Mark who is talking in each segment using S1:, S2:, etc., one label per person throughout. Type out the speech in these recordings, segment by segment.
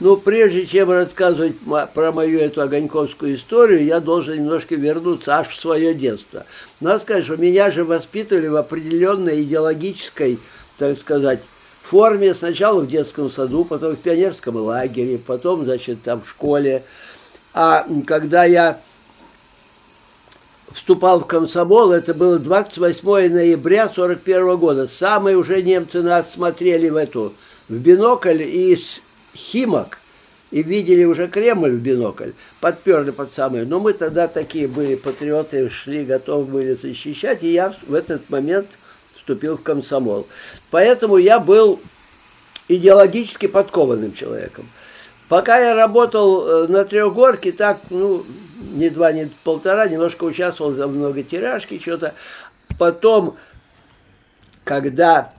S1: Но прежде чем рассказывать про мою эту огоньковскую историю, я должен немножко вернуться аж в свое детство. Надо сказать, что меня же воспитывали в определенной идеологической, так сказать, форме. Сначала в детском саду, потом в пионерском лагере, потом, значит, там в школе. А когда я вступал в комсомол, это было 28 ноября 41 года. Самые уже немцы нас смотрели в эту, в бинокль из Химок, и видели уже Кремль в бинокль, подперли под самое. Но мы тогда такие были патриоты, шли, готовы были защищать, и я в этот момент вступил в комсомол. Поэтому я был идеологически подкованным человеком. Пока я работал э, на Трехгорке, так, ну, не два, не полтора, немножко участвовал за много тиражки, что-то. Потом, когда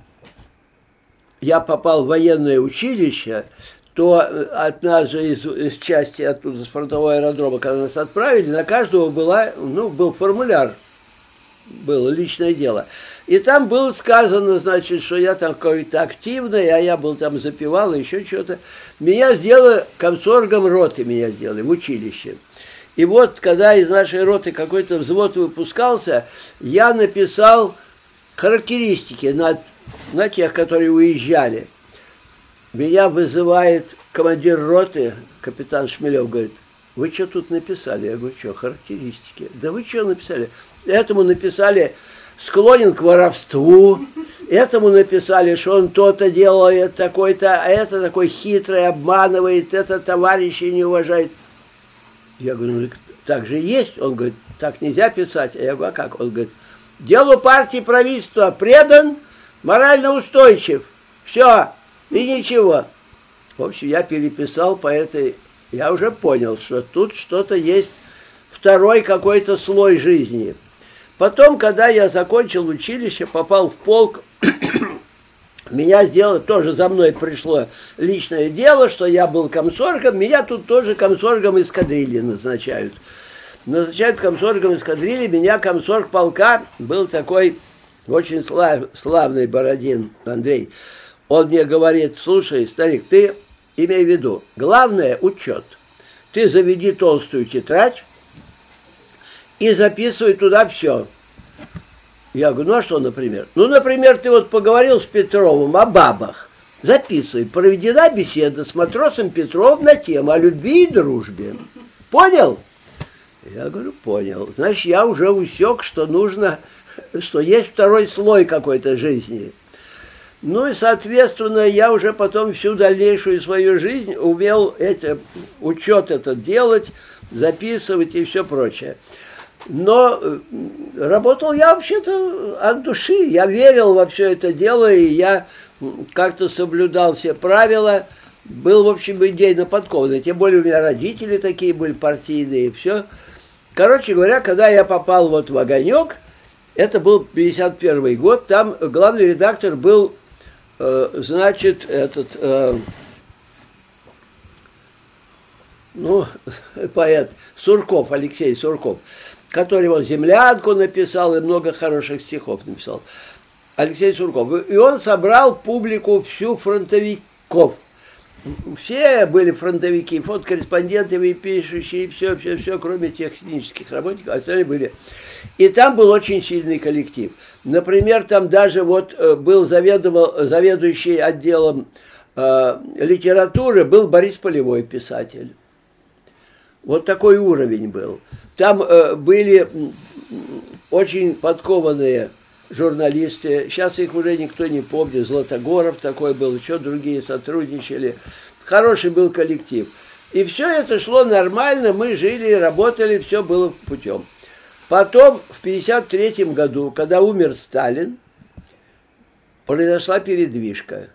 S1: я попал в военное училище, то э, же из, из части оттуда, с фронтового аэродрома, когда нас отправили, на каждого была, ну, был формуляр, было личное дело. И там было сказано, значит, что я там какой-то активный, а я был там запивал, еще что-то. Меня сделали комсоргом роты, меня сделали в училище. И вот, когда из нашей роты какой-то взвод выпускался, я написал характеристики на, на тех, которые уезжали. Меня вызывает командир роты, капитан Шмелев, говорит, вы что тут написали? Я говорю, что, характеристики. Да вы что написали? Этому написали, склонен к воровству, этому написали, что он то-то делает, такой-то, а это такой хитрый, обманывает, это товарищи не уважает. Я говорю, ну так же есть. Он говорит, так нельзя писать. А я говорю, а как? Он говорит, делу партии правительства предан, морально устойчив. Все, и ничего. В общем, я переписал по этой... Я уже понял, что тут что-то есть, второй какой-то слой жизни. Потом, когда я закончил училище, попал в полк, меня сделали, тоже за мной пришло личное дело, что я был комсоргом, меня тут тоже комсоргом эскадрильи назначают. Назначают комсоргом эскадрильи, меня комсорг полка был такой очень слав, славный Бородин Андрей. Он мне говорит, слушай, старик, ты имей в виду, главное учет. Ты заведи толстую тетрадь и записывай туда все. Я говорю, ну а что, например? Ну, например, ты вот поговорил с Петровым о бабах. Записывай. Проведена беседа с матросом Петровым на тему о любви и дружбе. Понял? Я говорю, понял. Значит, я уже усек, что нужно, что есть второй слой какой-то жизни. Ну и, соответственно, я уже потом всю дальнейшую свою жизнь умел это, учет этот делать, записывать и все прочее. Но э, работал я вообще-то от души. Я верил во все это дело, и я как-то соблюдал все правила. Был, в общем, идейно подкованный. Тем более у меня родители такие были партийные, и все. Короче говоря, когда я попал вот в «Огонек», это был 51 год, там главный редактор был, значит, этот, э, ну, поэт Сурков, Алексей Сурков который вот «Землянку» написал и много хороших стихов написал. Алексей Сурков. И он собрал публику всю фронтовиков. Все были фронтовики, фотокорреспонденты, пишущие, все, все, все, кроме технических работников, остальные были. И там был очень сильный коллектив. Например, там даже вот э, был заведовал, заведующий отделом э, литературы, был Борис Полевой писатель. Вот такой уровень был. Там э, были очень подкованные журналисты, сейчас их уже никто не помнит, Златогоров такой был, еще другие сотрудничали. Хороший был коллектив. И все это шло нормально, мы жили, работали, все было путем. Потом, в 1953 году, когда умер Сталин, произошла передвижка.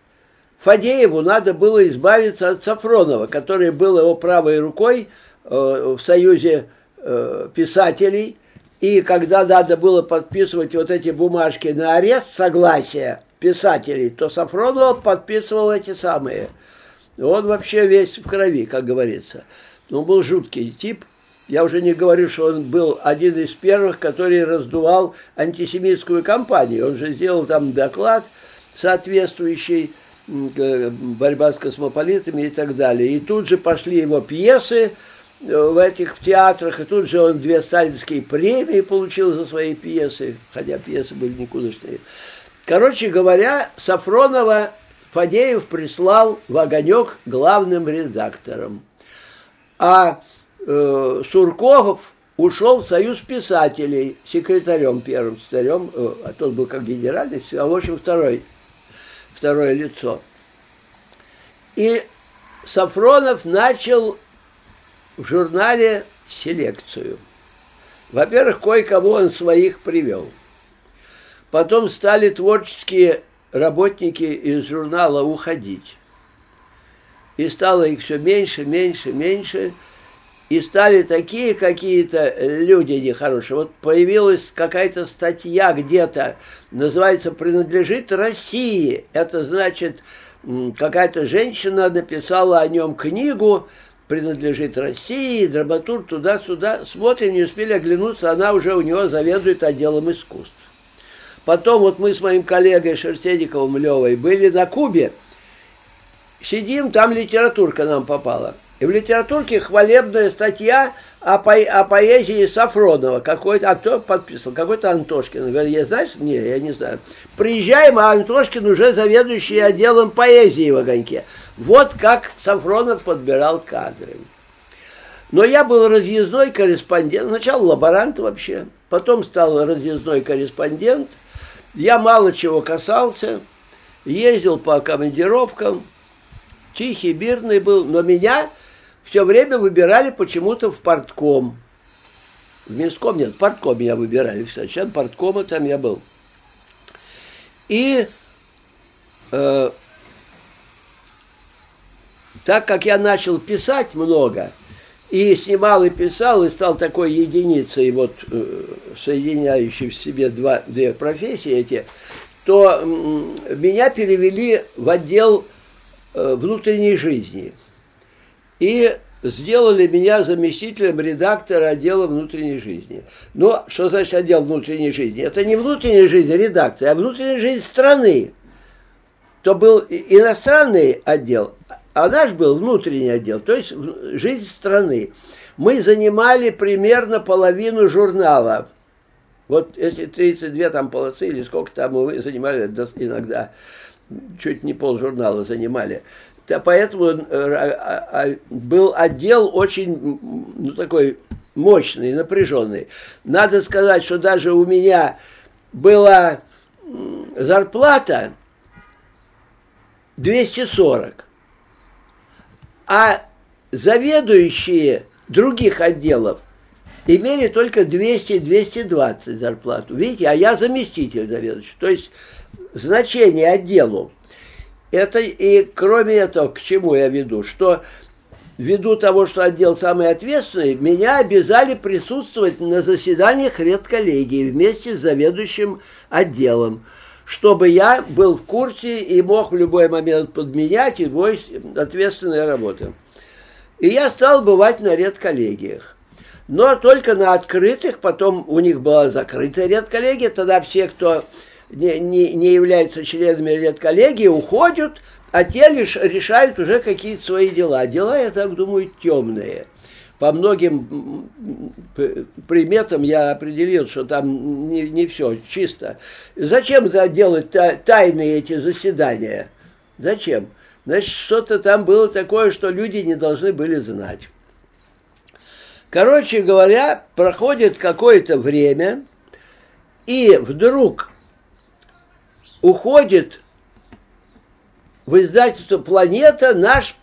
S1: Фадееву надо было избавиться от Сафронова, который был его правой рукой э, в Союзе э, писателей, и когда надо было подписывать вот эти бумажки на арест согласия писателей, то Сафронов подписывал эти самые. Он вообще весь в крови, как говорится. Он был жуткий тип. Я уже не говорю, что он был один из первых, который раздувал антисемитскую кампанию. Он же сделал там доклад соответствующий. борьба с космополитами и так далее. И тут же пошли его пьесы в этих театрах, и тут же он две сталинские премии получил за свои пьесы, хотя пьесы были никудышные. Короче говоря, Сафронова Фадеев прислал в «Огонек» главным редактором. А э, Сурков ушел в Союз писателей секретарем первым, секретарем, э, а тот был как генеральный, а в общем второй, второе лицо. И Сафронов начал в журнале селекцию. Во-первых, кое-кого он своих привел. Потом стали творческие работники из журнала уходить. И стало их все меньше, меньше, меньше. И стали такие какие-то люди нехорошие. Вот появилась какая-то статья где-то, называется «Принадлежит России». Это значит, какая-то женщина написала о нем книгу, принадлежит России, драматург туда-сюда. Смотрим, не успели оглянуться, она уже у него заведует отделом искусств. Потом вот мы с моим коллегой Шерстедиковым Левой были на Кубе, сидим, там литературка нам попала. И в литературке хвалебная статья о, по, о поэзии Сафронова. Какой-то, а кто подписал? Какой-то Антошкин. Говорит, я знаешь? Не, я не знаю. Приезжаем, а Антошкин уже заведующий отделом поэзии в огоньке. Вот как Сафронов подбирал кадры. Но я был разъездной корреспондент, сначала лаборант вообще, потом стал разъездной корреспондент. Я мало чего касался, ездил по командировкам, тихий, мирный был, но меня все время выбирали почему-то в портком. В Минском нет, в портком меня выбирали. Сейчас порткома там я был. И э, так как я начал писать много, и снимал и писал, и стал такой единицей, вот, э, соединяющей в себе два, две профессии эти, то меня перевели в отдел э, внутренней жизни. И сделали меня заместителем редактора отдела внутренней жизни. Но что значит отдел внутренней жизни? Это не внутренняя жизнь редакции, а внутренняя жизнь страны. То был иностранный отдел, а наш был внутренний отдел, то есть жизнь страны. Мы занимали примерно половину журнала. Вот эти 32 там полосы или сколько там мы занимали иногда, чуть не пол журнала занимали. Поэтому э, а, а, был отдел очень ну, такой мощный, напряженный. Надо сказать, что даже у меня была зарплата 240 а заведующие других отделов имели только 200-220 зарплату. Видите, а я заместитель заведующий. То есть значение отделу. Это и кроме этого, к чему я веду, что ввиду того, что отдел самый ответственный, меня обязали присутствовать на заседаниях редколлегии вместе с заведующим отделом чтобы я был в курсе и мог в любой момент подменять его ответственная работа. И я стал бывать на редколлегиях. Но только на открытых, потом у них была закрытая редколлегия, тогда все, кто не, не, не являются членами редколлегии, уходят, а те лишь решают уже какие-то свои дела. Дела, я так думаю, темные – по многим приметам я определил, что там не, не все чисто. Зачем делать тайные эти заседания? Зачем? Значит, что-то там было такое, что люди не должны были знать. Короче говоря, проходит какое-то время, и вдруг уходит в издательство «Планета» наш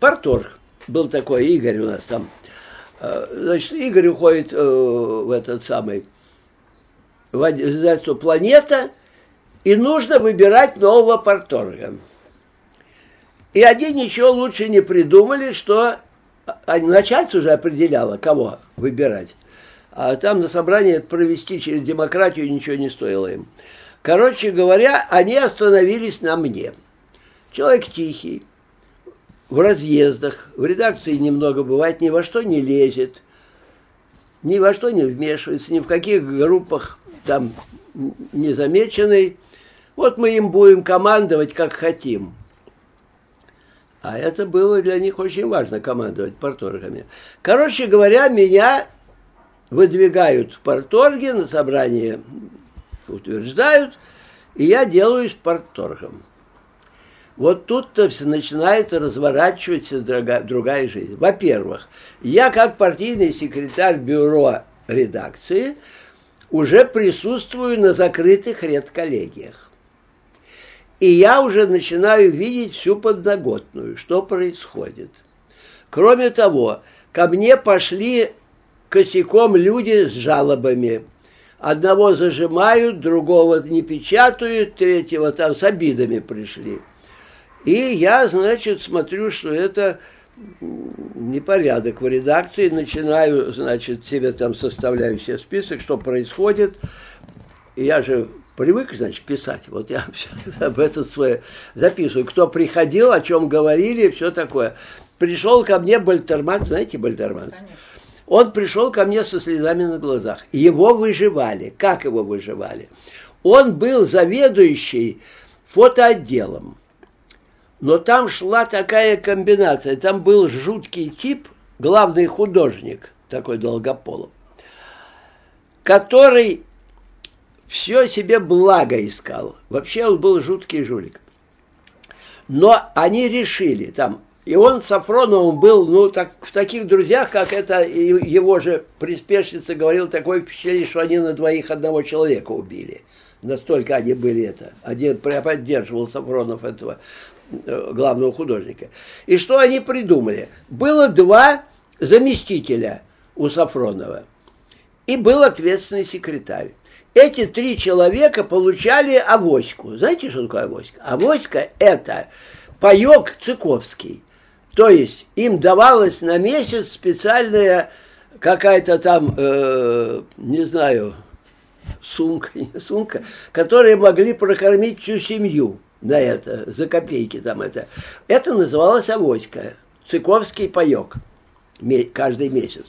S1: парторг был такой Игорь у нас там. Э, значит, Игорь уходит э, в этот самый, в издательство «Планета», и нужно выбирать нового порторга. И они ничего лучше не придумали, что а, начальство уже определяло, кого выбирать. А там на собрании провести через демократию ничего не стоило им. Короче говоря, они остановились на мне. Человек тихий, в разъездах, в редакции немного бывает, ни во что не лезет, ни во что не вмешивается, ни в каких группах там незамеченный. Вот мы им будем командовать, как хотим. А это было для них очень важно, командовать порторгами. Короче говоря, меня выдвигают в порторге, на собрании утверждают, и я делаюсь порторгом. Вот тут-то начинает разворачиваться другая, другая жизнь. Во-первых, я как партийный секретарь бюро редакции уже присутствую на закрытых редколлегиях. И я уже начинаю видеть всю подноготную, что происходит. Кроме того, ко мне пошли косяком люди с жалобами. Одного зажимают, другого не печатают, третьего там с обидами пришли. И я, значит, смотрю, что это непорядок в редакции, начинаю, значит, себе там составляю себе список, что происходит. Я же привык, значит, писать. Вот я об этом свое записываю. Кто приходил, о чем говорили, все такое. Пришел ко мне Бальтерман, знаете Бальтерман? Он пришел ко мне со слезами на глазах. Его выживали. Как его выживали? Он был заведующий фотоотделом. Но там шла такая комбинация. Там был жуткий тип, главный художник, такой Долгополов, который все себе благо искал. Вообще он был жуткий жулик. Но они решили там, и он с Сафроновым был, ну, так, в таких друзьях, как это его же приспешница говорил, такое впечатление, что они на двоих одного человека убили. Настолько они были это. Один поддерживал Сафронов этого Э, главного художника. И что они придумали? Было два заместителя у Сафронова. И был ответственный секретарь. Эти три человека получали авоську. Знаете, что такое авоська? Авоська – это паек цыковский. То есть им давалась на месяц специальная какая-то там, э, не знаю, сумка, не сумка, которые могли прокормить всю семью на это, за копейки там это. Это называлось авоська, цыковский паек каждый месяц.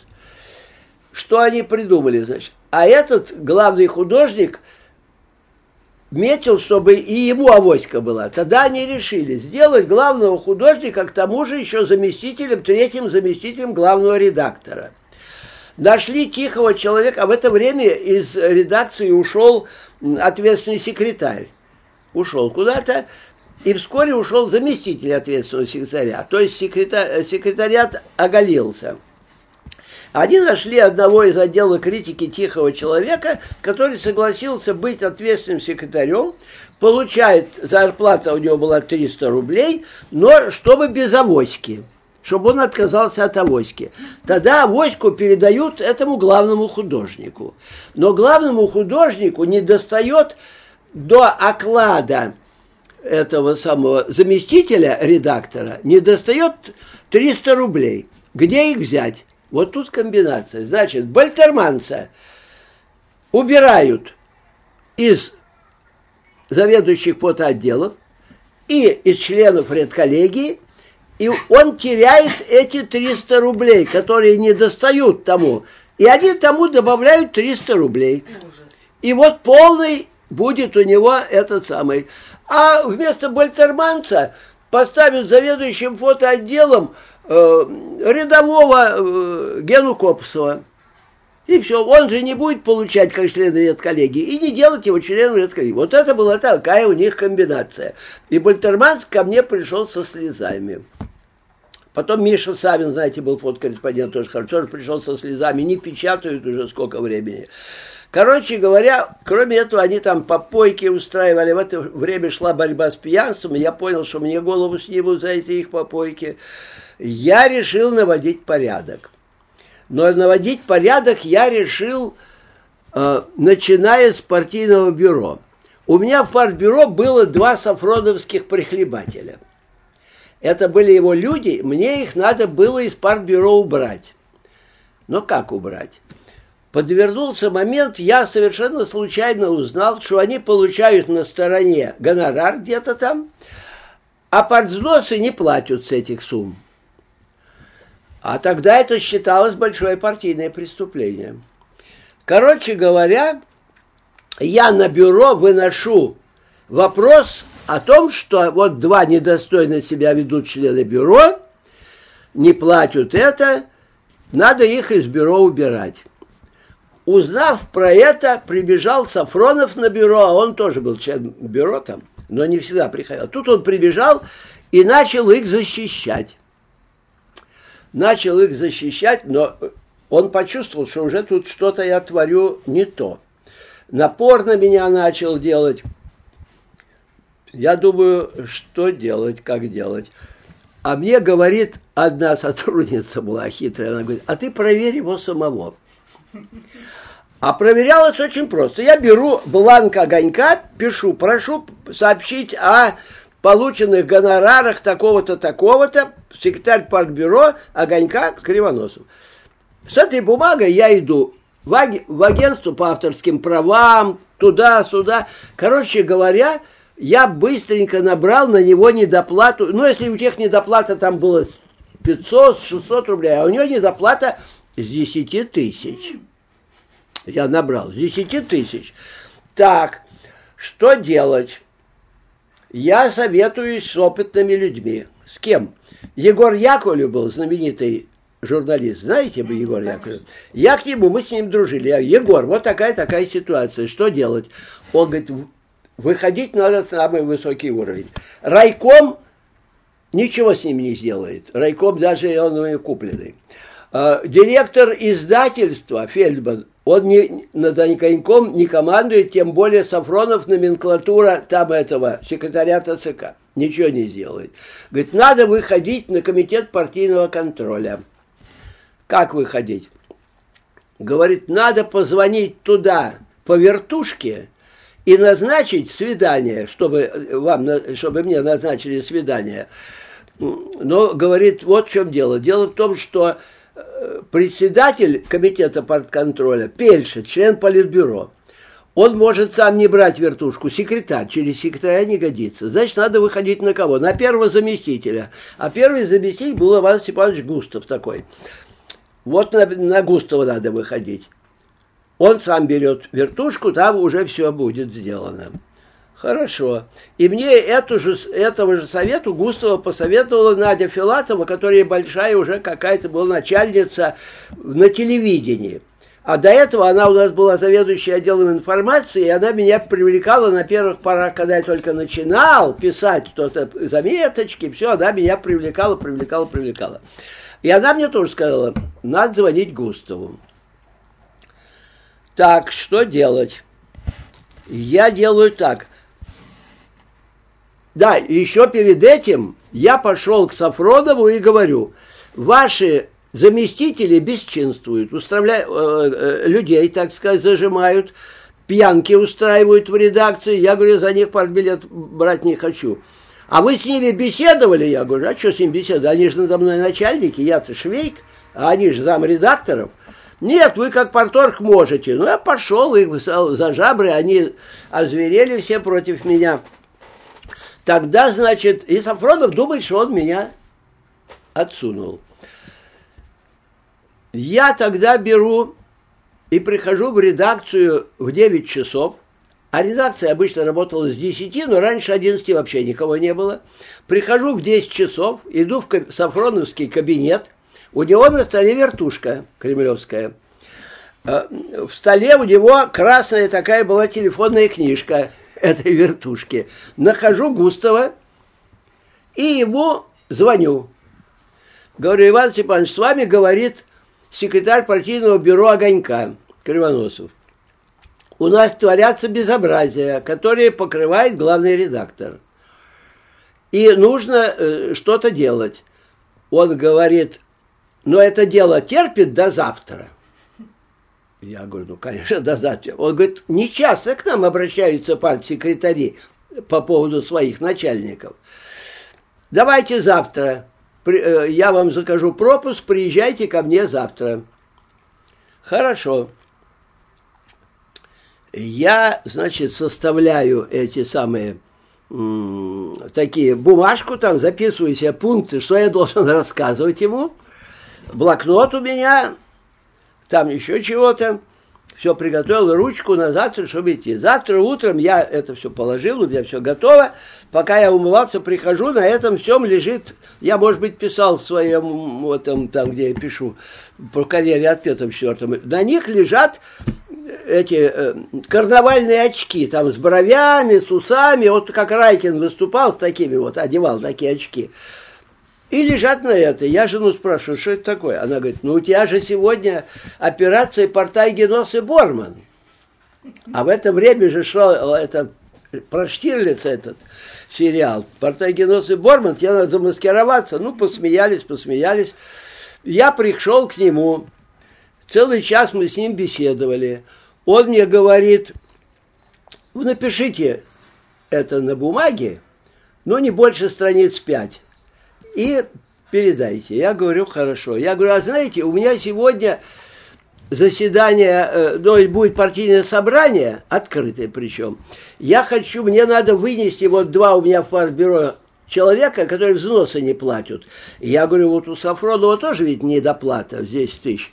S1: Что они придумали, значит? А этот главный художник метил, чтобы и ему авоська была. Тогда они решили сделать главного художника, к тому же еще заместителем, третьим заместителем главного редактора. Нашли тихого человека, а в это время из редакции ушел ответственный секретарь ушел куда-то, и вскоре ушел заместитель ответственного секретаря, то есть секретарь, секретариат оголился. Они нашли одного из отдела критики тихого человека, который согласился быть ответственным секретарем, получает, зарплата у него была 300 рублей, но чтобы без авоськи, чтобы он отказался от авоськи. Тогда авоську передают этому главному художнику. Но главному художнику не достает до оклада этого самого заместителя редактора не достает 300 рублей. Где их взять? Вот тут комбинация. Значит, бальтерманца убирают из заведующих фотоотделов и из членов редколлегии, и он теряет эти 300 рублей, которые не достают тому. И они тому добавляют 300 рублей. И вот полный будет у него этот самый. А вместо Бальтерманца поставят заведующим фотоотделом рядового э, Гену Копсова. И все, он же не будет получать как член редколлегии и не делать его членом редколлегии. Вот это была такая у них комбинация. И Бальтерманц ко мне пришел со слезами. Потом Миша Савин, знаете, был фотокорреспондент тоже хорошо, пришел со слезами, не печатают уже сколько времени. Короче говоря, кроме этого, они там попойки устраивали. В это время шла борьба с пьянством. Я понял, что мне голову снимут за эти их попойки. Я решил наводить порядок. Но наводить порядок я решил, э, начиная с партийного бюро. У меня в партбюро было два сафроновских прихлебателя. Это были его люди, мне их надо было из партбюро убрать. Но как убрать? подвернулся момент, я совершенно случайно узнал, что они получают на стороне гонорар где-то там, а партвзносы не платят с этих сумм. А тогда это считалось большое партийное преступление. Короче говоря, я на бюро выношу Вопрос о том, что вот два недостойно себя ведут члены бюро, не платят это, надо их из бюро убирать. Узнав про это, прибежал Сафронов на бюро, а он тоже был член бюро там, но не всегда приходил. Тут он прибежал и начал их защищать. Начал их защищать, но он почувствовал, что уже тут что-то я творю не то. Напор на меня начал делать. Я думаю, что делать, как делать. А мне говорит одна сотрудница была хитрая, она говорит, а ты проверь его самого. А проверялось очень просто. Я беру бланк огонька, пишу, прошу сообщить о полученных гонорарах такого-то, такого-то, секретарь паркбюро огонька Кривоносов. С этой бумагой я иду в, аг... в агентство по авторским правам, туда-сюда. Короче говоря, я быстренько набрал на него недоплату. Ну, если у тех недоплата там было 500-600 рублей, а у него недоплата с 10 тысяч я набрал, с 10 тысяч. Так, что делать? Я советуюсь с опытными людьми. С кем? Егор Яковлев был знаменитый журналист. Знаете бы Егор Яковлев? Я к нему, мы с ним дружили. Я, Егор, вот такая-такая ситуация, что делать? Он говорит, выходить надо на самый высокий уровень. Райком ничего с ним не сделает. Райком даже он купленный. А, директор издательства Фельдман он не, над коньком не командует, тем более Сафронов номенклатура там этого, секретарята ЦК. Ничего не сделает. Говорит, надо выходить на комитет партийного контроля. Как выходить? Говорит, надо позвонить туда по вертушке и назначить свидание, чтобы, вам, чтобы мне назначили свидание. Но говорит, вот в чем дело. Дело в том, что председатель комитета партконтроля, Пельша, член политбюро, он может сам не брать вертушку, секретарь, через секретаря не годится. Значит, надо выходить на кого? На первого заместителя. А первый заместитель был Иван Степанович Густав такой. Вот на, на Густава надо выходить. Он сам берет вертушку, там уже все будет сделано. Хорошо. И мне эту же, этого же совету Густава посоветовала Надя Филатова, которая большая уже какая-то была начальница на телевидении. А до этого она у нас была заведующей отделом информации, и она меня привлекала на первых порах, когда я только начинал писать что-то, заметочки, все, она меня привлекала, привлекала, привлекала. И она мне тоже сказала, надо звонить Густаву. Так, что делать? Я делаю так – да, еще перед этим я пошел к Сафронову и говорю, ваши заместители бесчинствуют, устраивают э, э, людей, так сказать, зажимают, пьянки устраивают в редакции. Я говорю, за них партбилет брать не хочу. А вы с ними беседовали? Я говорю, а что с ними беседовать? Они же надо мной начальники, я-то швейк, а они же замредакторов. Нет, вы как порторг можете. Ну, я пошел, их за жабры, они озверели все против меня. Тогда, значит, и Сафронов думает, что он меня отсунул. Я тогда беру и прихожу в редакцию в 9 часов, а редакция обычно работала с 10, но раньше 11 вообще никого не было. Прихожу в 10 часов, иду в Сафроновский кабинет, у него на столе вертушка кремлевская. Э, в столе у него красная такая была телефонная книжка – этой вертушки. Нахожу Густава и ему звоню. Говорю, Иван Степанович, с вами говорит секретарь партийного бюро «Огонька» Кривоносов. У нас творятся безобразия, которые покрывает главный редактор. И нужно э, что-то делать. Он говорит, но это дело терпит до завтра – я говорю, ну, конечно, до завтра. Он говорит, не часто к нам обращаются партсекретари по поводу своих начальников. Давайте завтра, э, я вам закажу пропуск, приезжайте ко мне завтра. Хорошо. Я, значит, составляю эти самые такие бумажку, там записываю себе пункты, что я должен рассказывать ему. Блокнот у меня там еще чего-то. все приготовил, ручку на завтра, чтобы идти. Завтра утром я это все положил, у меня все готово. Пока я умывался, прихожу, на этом всем лежит, я, может быть, писал в своем, вот там, там где я пишу, по карьере ответом четвертом, на них лежат эти э, карнавальные очки, там с бровями, с усами, вот как Райкин выступал с такими вот, одевал такие очки. И лежат на это. Я жену спрашиваю, что это такое? Она говорит, ну у тебя же сегодня операция Портай, Генос и Борман. А в это время же шел это, про Штирлица этот сериал. Портай, Генос и Борман, тебе надо замаскироваться. Ну, посмеялись, посмеялись. Я пришел к нему, целый час мы с ним беседовали. Он мне говорит, напишите это на бумаге, но не больше страниц пять и передайте. Я говорю, хорошо. Я говорю, а знаете, у меня сегодня заседание, э, ну, будет партийное собрание, открытое причем. Я хочу, мне надо вынести вот два у меня в партбюро человека, которые взносы не платят. Я говорю, вот у Сафронова тоже ведь недоплата, здесь тысяч.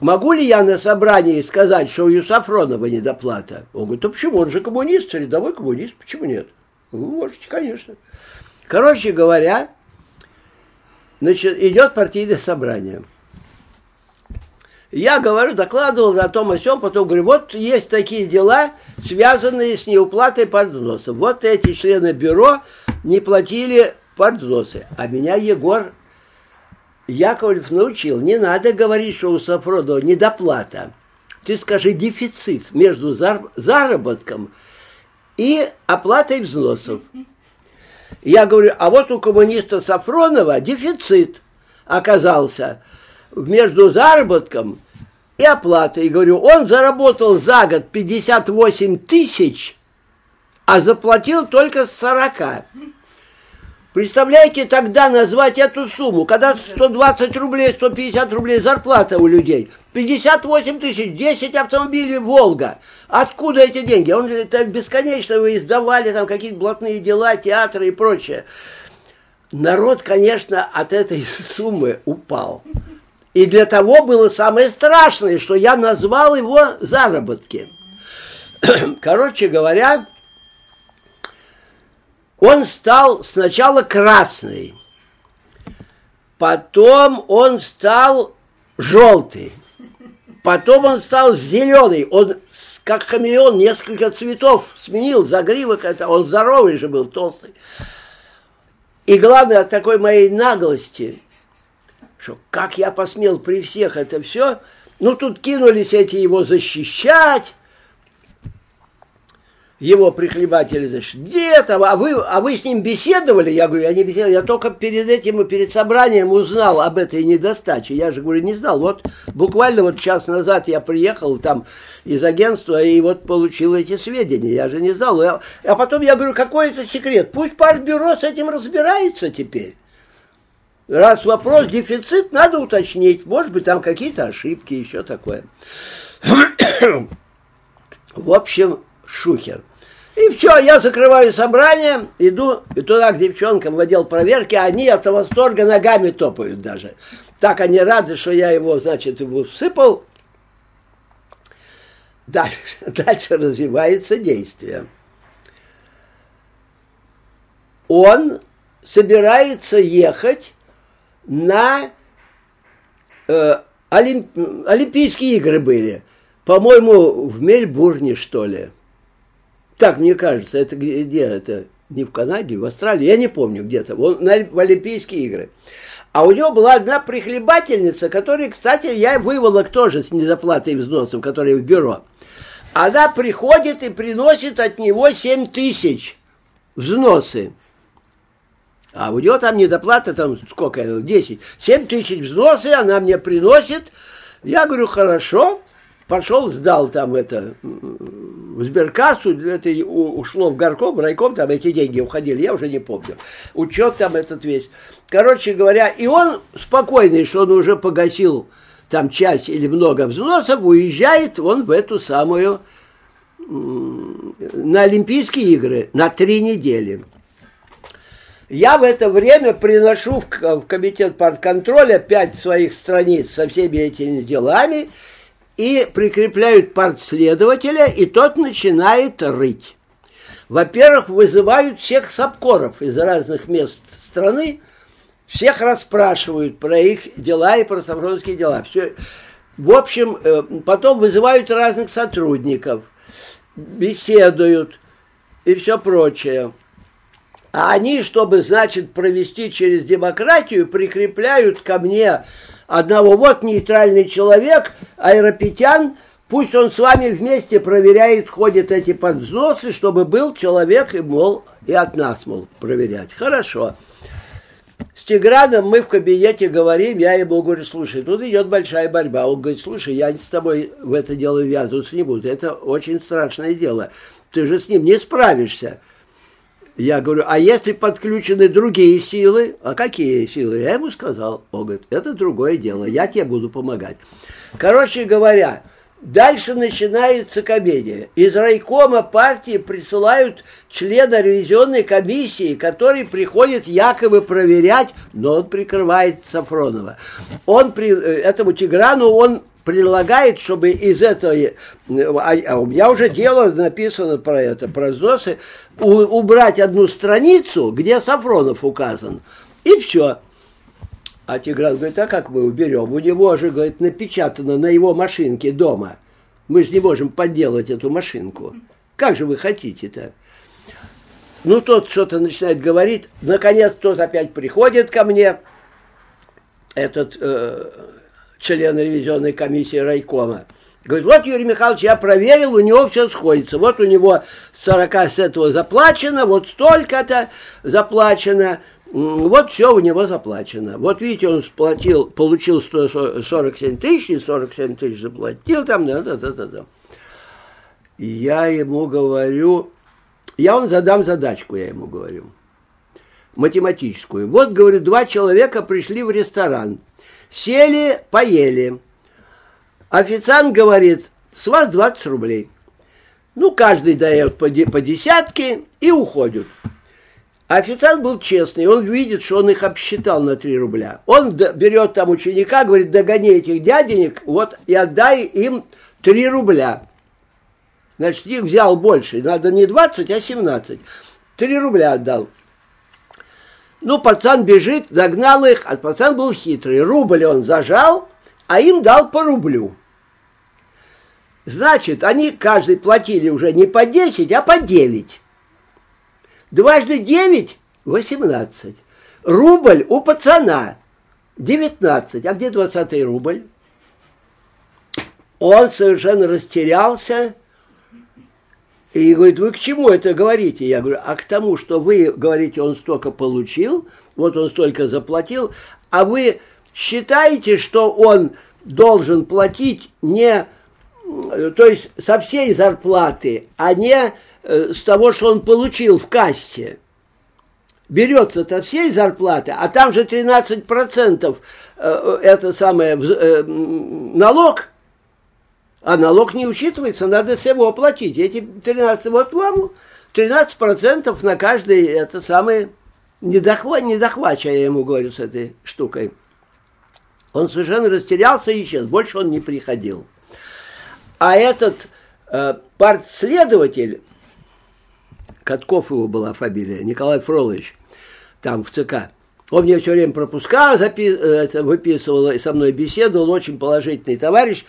S1: Могу ли я на собрании сказать, что у Сафронова недоплата? Он говорит, а почему? Он же коммунист, рядовой коммунист, почему нет? Вы можете, конечно. Короче говоря, значит, идет партийное собрание. Я говорю, докладывал о том о сём, потом говорю, вот есть такие дела, связанные с неуплатой подвзносов. Вот эти члены бюро не платили подвзносы. А меня Егор Яковлев научил, не надо говорить, что у Сафродова недоплата. Ты скажи дефицит между заработком и оплатой взносов. Я говорю, а вот у коммуниста Сафронова дефицит оказался между заработком и оплатой. И говорю, он заработал за год 58 тысяч, а заплатил только 40. Представляете, тогда назвать эту сумму, когда 120 рублей, 150 рублей зарплата у людей, 58 тысяч, 10 автомобилей «Волга». Откуда эти деньги? Он же это бесконечно вы издавали там какие-то блатные дела, театры и прочее. Народ, конечно, от этой суммы упал. И для того было самое страшное, что я назвал его заработки. Короче говоря, он стал сначала красный, потом он стал желтый, потом он стал зеленый, он как хамелеон несколько цветов сменил, загривок это, он здоровый же был, толстый. И главное от такой моей наглости, что как я посмел при всех это все, ну тут кинулись эти его защищать, его прихлебатели, значит, где там, а вы, а вы с ним беседовали? Я говорю, я не беседовал, я только перед этим перед собранием узнал об этой недостаче. Я же, говорю, не знал. Вот буквально вот час назад я приехал там из агентства и вот получил эти сведения. Я же не знал. Я, а потом я говорю, какой это секрет? Пусть партбюро с этим разбирается теперь. Раз вопрос дефицит, надо уточнить. Может быть, там какие-то ошибки, еще такое. В общем, шухер. И все, я закрываю собрание, иду и туда к девчонкам в отдел проверки, они от восторга ногами топают даже. Так они рады, что я его, значит, его всыпал. Дальше, дальше развивается действие. Он собирается ехать на э, Олимп, Олимпийские игры были. По-моему, в Мельбурне, что ли. Так, мне кажется, это где, это? Не в Канаде, в Австралии, я не помню где-то, в Олимпийские игры. А у него была одна прихлебательница, которая, кстати, я выволок тоже с недоплатой взносов, которая в бюро. Она приходит и приносит от него 7 тысяч взносы. А у него там недоплата, там сколько, 10. 7 тысяч взносы она мне приносит. Я говорю, хорошо, пошел, сдал там это в сберкассу, это ушло в горком, райком, там эти деньги уходили, я уже не помню. Учет там этот весь. Короче говоря, и он спокойный, что он уже погасил там часть или много взносов, уезжает он в эту самую на Олимпийские игры на три недели. Я в это время приношу в комитет партконтроля пять своих страниц со всеми этими делами, и прикрепляют партследователя, и тот начинает рыть. Во-первых, вызывают всех сапкоров из разных мест страны, всех расспрашивают про их дела и про сафроновские дела. Все. В общем, э, потом вызывают разных сотрудников, беседуют и все прочее. А они, чтобы, значит, провести через демократию, прикрепляют ко мне одного, вот нейтральный человек, аэропетян, пусть он с вами вместе проверяет, ходят эти подвзносы, чтобы был человек и, мол, и от нас, мол, проверять. Хорошо. С Тиграном мы в кабинете говорим, я ему говорю, слушай, тут идет большая борьба. Он говорит, слушай, я с тобой в это дело ввязываться не буду, это очень страшное дело. Ты же с ним не справишься. Я говорю, а если подключены другие силы? А какие силы? Я ему сказал. Он говорит, это другое дело, я тебе буду помогать. Короче говоря, дальше начинается комедия. Из райкома партии присылают члена ревизионной комиссии, который приходит якобы проверять, но он прикрывает Сафронова. Он при, э, этому Тиграну, он предлагает, чтобы из этой, а, а у меня уже дело написано про это, про взносы, убрать одну страницу, где Сафронов указан, и все. А Тигран говорит, а как мы уберем? У него же, говорит, напечатано на его машинке дома. Мы же не можем подделать эту машинку. Как же вы хотите-то? Ну, тот что-то начинает говорить. Наконец, тот опять приходит ко мне, этот э, член ревизионной комиссии райкома. Говорит, вот, Юрий Михайлович, я проверил, у него все сходится. Вот у него 40 с этого заплачено, вот столько-то заплачено, вот все у него заплачено. Вот видите, он сплатил, получил 147 тысяч, и 47 тысяч заплатил там, да, да, да, да, да. Я ему говорю, я вам задам задачку, я ему говорю, математическую. Вот, говорю, два человека пришли в ресторан – Сели, поели. Официант говорит, с вас 20 рублей. Ну, каждый дает по, по десятке и уходит. Официант был честный, он видит, что он их обсчитал на 3 рубля. Он берет там ученика, говорит, догони этих дяденек, вот, и отдай им 3 рубля. Значит, их взял больше, надо не 20, а 17. 3 рубля отдал. Ну, пацан бежит, догнал их, а пацан был хитрый. Рубль он зажал, а им дал по рублю. Значит, они каждый платили уже не по 10, а по 9. Дважды 9 – 18. Рубль у пацана 19. А где 20 рубль? Он совершенно растерялся, и говорит, вы к чему это говорите? Я говорю, а к тому, что вы говорите, он столько получил, вот он столько заплатил, а вы считаете, что он должен платить не, то есть со всей зарплаты, а не э, с того, что он получил в кассе. Берется-то всей зарплаты, а там же 13% э, это самое э, налог – а налог не учитывается, надо всего оплатить. Эти 13, вот вам 13% на каждый, это самое, не, дохва, не дохвача, я ему говорю, с этой штукой. Он совершенно растерялся и исчез, больше он не приходил. А этот э, партследователь, Катков его была фамилия, Николай Фролович, там в ЦК, он мне все время пропуска запи- э, выписывал и со мной беседовал, очень положительный товарищ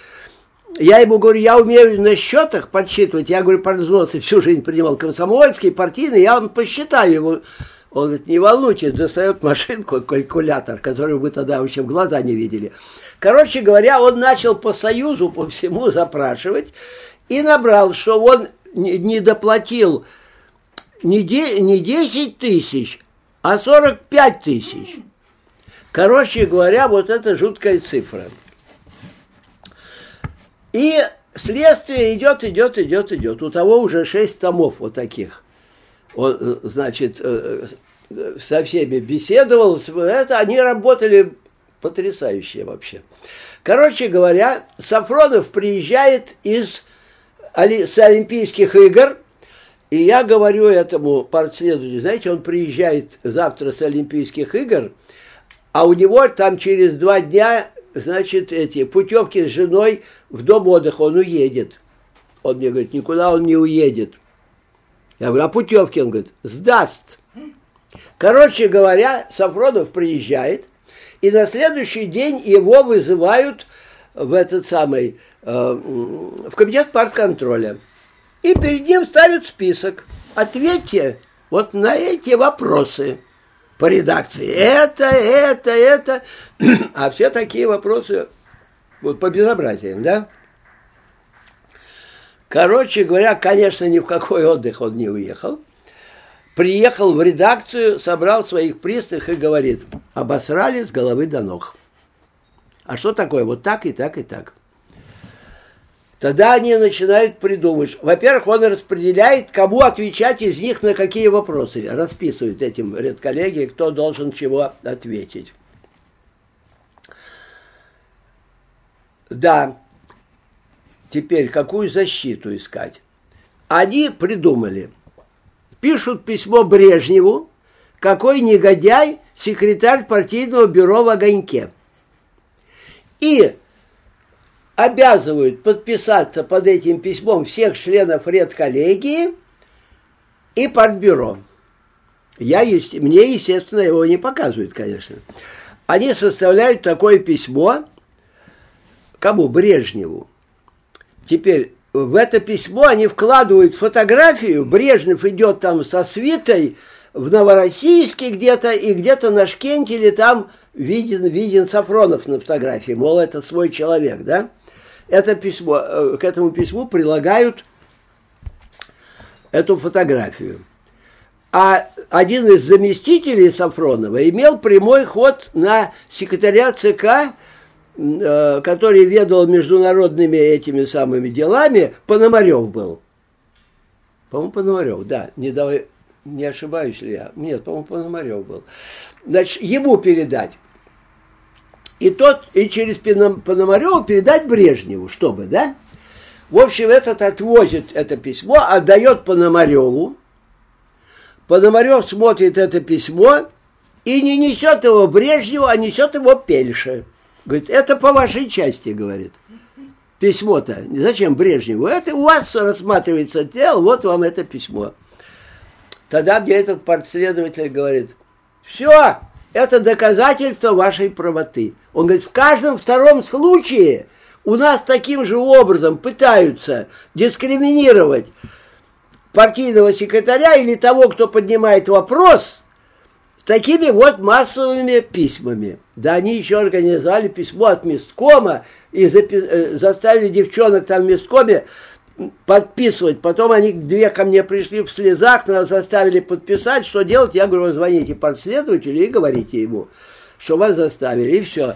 S1: я ему говорю, я умею на счетах подсчитывать. Я говорю, про взносы всю жизнь принимал комсомольские, партийные, я вам посчитаю его. Он говорит, не волнуйтесь, достает машинку, калькулятор, который вы тогда вообще в глаза не видели. Короче говоря, он начал по Союзу, по всему запрашивать и набрал, что он не доплатил не 10 тысяч, а 45 тысяч. Короче говоря, вот это жуткая цифра. И следствие идет, идет, идет, идет. У того уже шесть томов вот таких. Он, э, значит, э, э, со всеми беседовал. Это они работали потрясающе вообще. Короче говоря, Сафронов приезжает из с Олимпийских игр, и я говорю этому партследователю, знаете, он приезжает завтра с Олимпийских игр, а у него там через два дня значит, эти путевки с женой в дом отдыха, он уедет. Он мне говорит, никуда он не уедет. Я говорю, а путевки? Он говорит, сдаст. Короче говоря, Сафронов приезжает, и на следующий день его вызывают в этот самый, э, в комитет партконтроля. И перед ним ставят список. Ответьте вот на эти вопросы по редакции. Это, это, это. А все такие вопросы вот по безобразиям, да? Короче говоря, конечно, ни в какой отдых он не уехал. Приехал в редакцию, собрал своих пристых и говорит, обосрали с головы до ног. А что такое? Вот так и так и так. Тогда они начинают придумывать. Во-первых, он распределяет, кому отвечать из них на какие вопросы. Расписывает этим редколлеги, кто должен чего ответить. Да, теперь какую защиту искать? Они придумали. Пишут письмо Брежневу, какой негодяй секретарь партийного бюро в Огоньке. И обязывают подписаться под этим письмом всех членов редколлегии и партбюро. Я, мне, естественно, его не показывают, конечно. Они составляют такое письмо, кому? Брежневу. Теперь в это письмо они вкладывают фотографию, Брежнев идет там со свитой в Новороссийске где-то, и где-то на Шкентеле там виден, виден Сафронов на фотографии, мол, это свой человек, да? Это письмо, э, к этому письму прилагают эту фотографию. А один из заместителей Сафронова имел прямой ход на секретаря ЦК, э, который ведал международными этими самыми делами, Пономарев был. По-моему, Пономарев, да, не, давай, не ошибаюсь ли я? Нет, по-моему, Пономарев был. Значит, ему передать. И тот, и через Пономарева передать Брежневу, чтобы, да? В общем, этот отвозит это письмо, отдает Пономареву. Пономарев смотрит это письмо и не несет его Брежневу, а несет его Пельше. Говорит, это по вашей части, говорит. Письмо-то. Зачем Брежневу? Это у вас рассматривается дело, вот вам это письмо. Тогда мне этот партследователь говорит, все, это доказательство вашей правоты. Он говорит, в каждом втором случае у нас таким же образом пытаются дискриминировать партийного секретаря или того, кто поднимает вопрос, такими вот массовыми письмами. Да они еще организовали письмо от месткома и э, заставили девчонок там в месткоме подписывать. Потом они две ко мне пришли в слезах, нас заставили подписать. Что делать? Я говорю, звоните подследователю и говорите ему, что вас заставили, и все.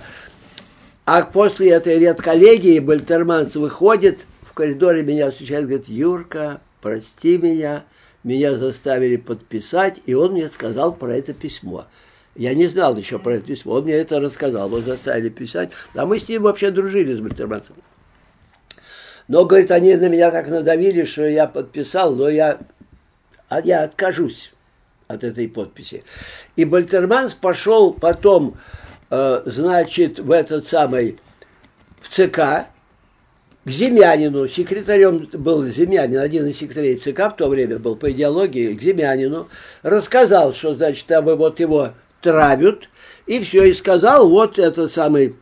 S1: А после этой редколлегии Бальтерманц выходит, в коридоре меня встречает, говорит, Юрка, прости меня, меня заставили подписать, и он мне сказал про это письмо. Я не знал еще про это письмо, он мне это рассказал, его заставили писать. А мы с ним вообще дружили с Бальтерманцем. Но, говорит, они на меня так надавили, что я подписал, но я, а я откажусь от этой подписи. И Бальтерманс пошел потом, э, значит, в этот самый, в ЦК, к Земянину, секретарем был Земянин, один из секретарей ЦК в то время был по идеологии, к Земянину, рассказал, что, значит, там вот его травят, и все, и сказал, вот этот самый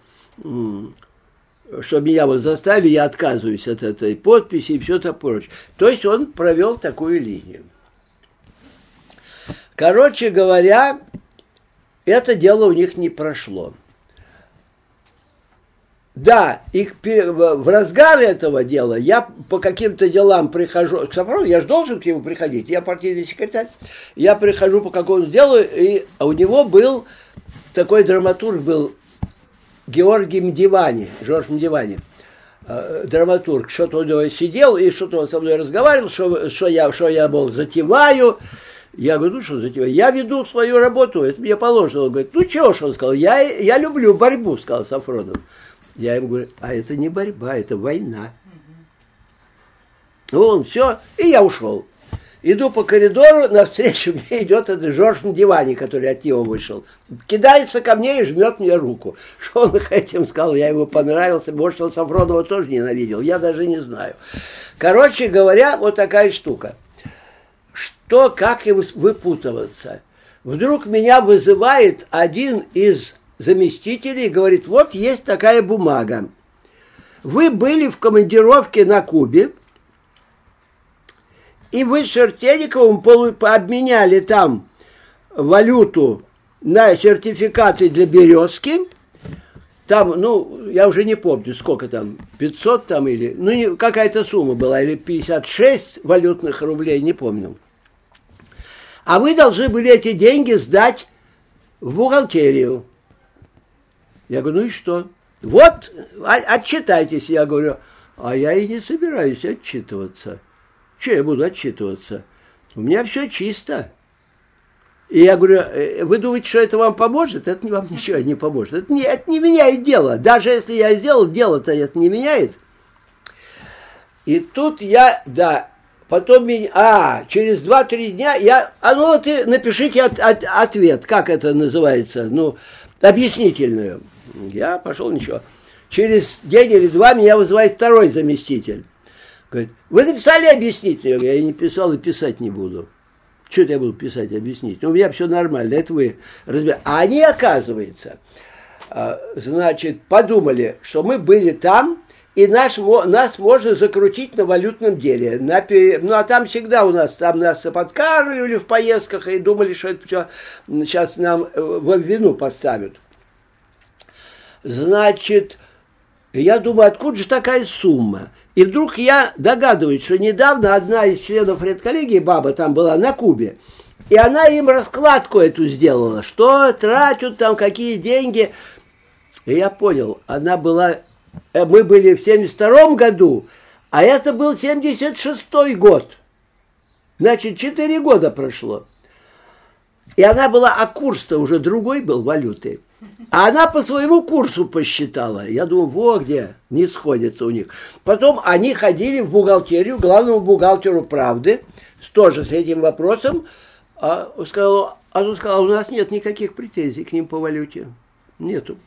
S1: что меня вот заставили, я отказываюсь от этой подписи и все это прочее. То есть он провел такую линию. Короче говоря, это дело у них не прошло. Да, их в разгар этого дела я по каким-то делам прихожу, к Сафрону, я же должен к нему приходить, я партийный секретарь, я прихожу по какому-то делу, и у него был такой драматург был Георгий Мдивани, Жорж Мдивани, э, драматург, что-то него сидел, и что-то он со мной разговаривал, что, что, я, что я, мол, затеваю. Я говорю, ну что затеваю? Я веду свою работу, это мне положено. Он говорит, ну чего ж, он сказал, я, я люблю борьбу, сказал Сафронов. Я ему говорю, а это не борьба, это война. Ну, он все, и я ушел. Иду по коридору, навстречу мне идет этот Жорж на диване, который от него вышел. Кидается ко мне и жмет мне руку. Что он этим сказал? Я ему понравился. Может, он Сафронова тоже ненавидел. Я даже не знаю. Короче говоря, вот такая штука. Что, как им выпутываться? Вдруг меня вызывает один из заместителей и говорит, вот есть такая бумага. Вы были в командировке на Кубе, и вы с Шертениковым обменяли там валюту на сертификаты для березки. Там, ну, я уже не помню, сколько там, 500 там или, ну, какая-то сумма была, или 56 валютных рублей, не помню. А вы должны были эти деньги сдать в бухгалтерию. Я говорю, ну и что? Вот, а, отчитайтесь, я говорю. А я и не собираюсь отчитываться. Что я буду отчитываться? У меня все чисто. И я говорю, «Э, вы думаете, что это вам поможет? Это вам ничего не поможет. Это не, это не меняет дело. Даже если я сделал, дело-то это не меняет. И тут я, да, потом меня, а, через 2-3 дня я, а ну вот и напишите от, от, ответ, как это называется, ну, объяснительную. Я пошел, ничего. Через день или два меня вызывает второй заместитель. Говорит, вы написали объяснительную? Я не писал и писать не буду. Что это я буду писать, объяснить? Ну, у меня все нормально, это вы разбираете. А они, оказывается, а, значит, подумали, что мы были там, и наш, нас можно закрутить на валютном деле. На, ну, а там всегда у нас, там нас подкармливали в поездках и думали, что это все сейчас нам э, в вину поставят. Значит, я думаю, откуда же такая сумма? И вдруг я догадываюсь, что недавно одна из членов редколлегии, баба там была на Кубе, и она им раскладку эту сделала, что тратят там, какие деньги. И я понял, она была, э, мы были в 72 году, а это был 76 год. Значит, 4 года прошло. И она была, а курс-то уже другой был валюты. А она по своему курсу посчитала. Я думаю, во где не сходится у них. Потом они ходили в бухгалтерию, главному бухгалтеру правды, тоже с этим вопросом. А сказал, а он сказал, у нас нет никаких претензий к ним по валюте. Нету.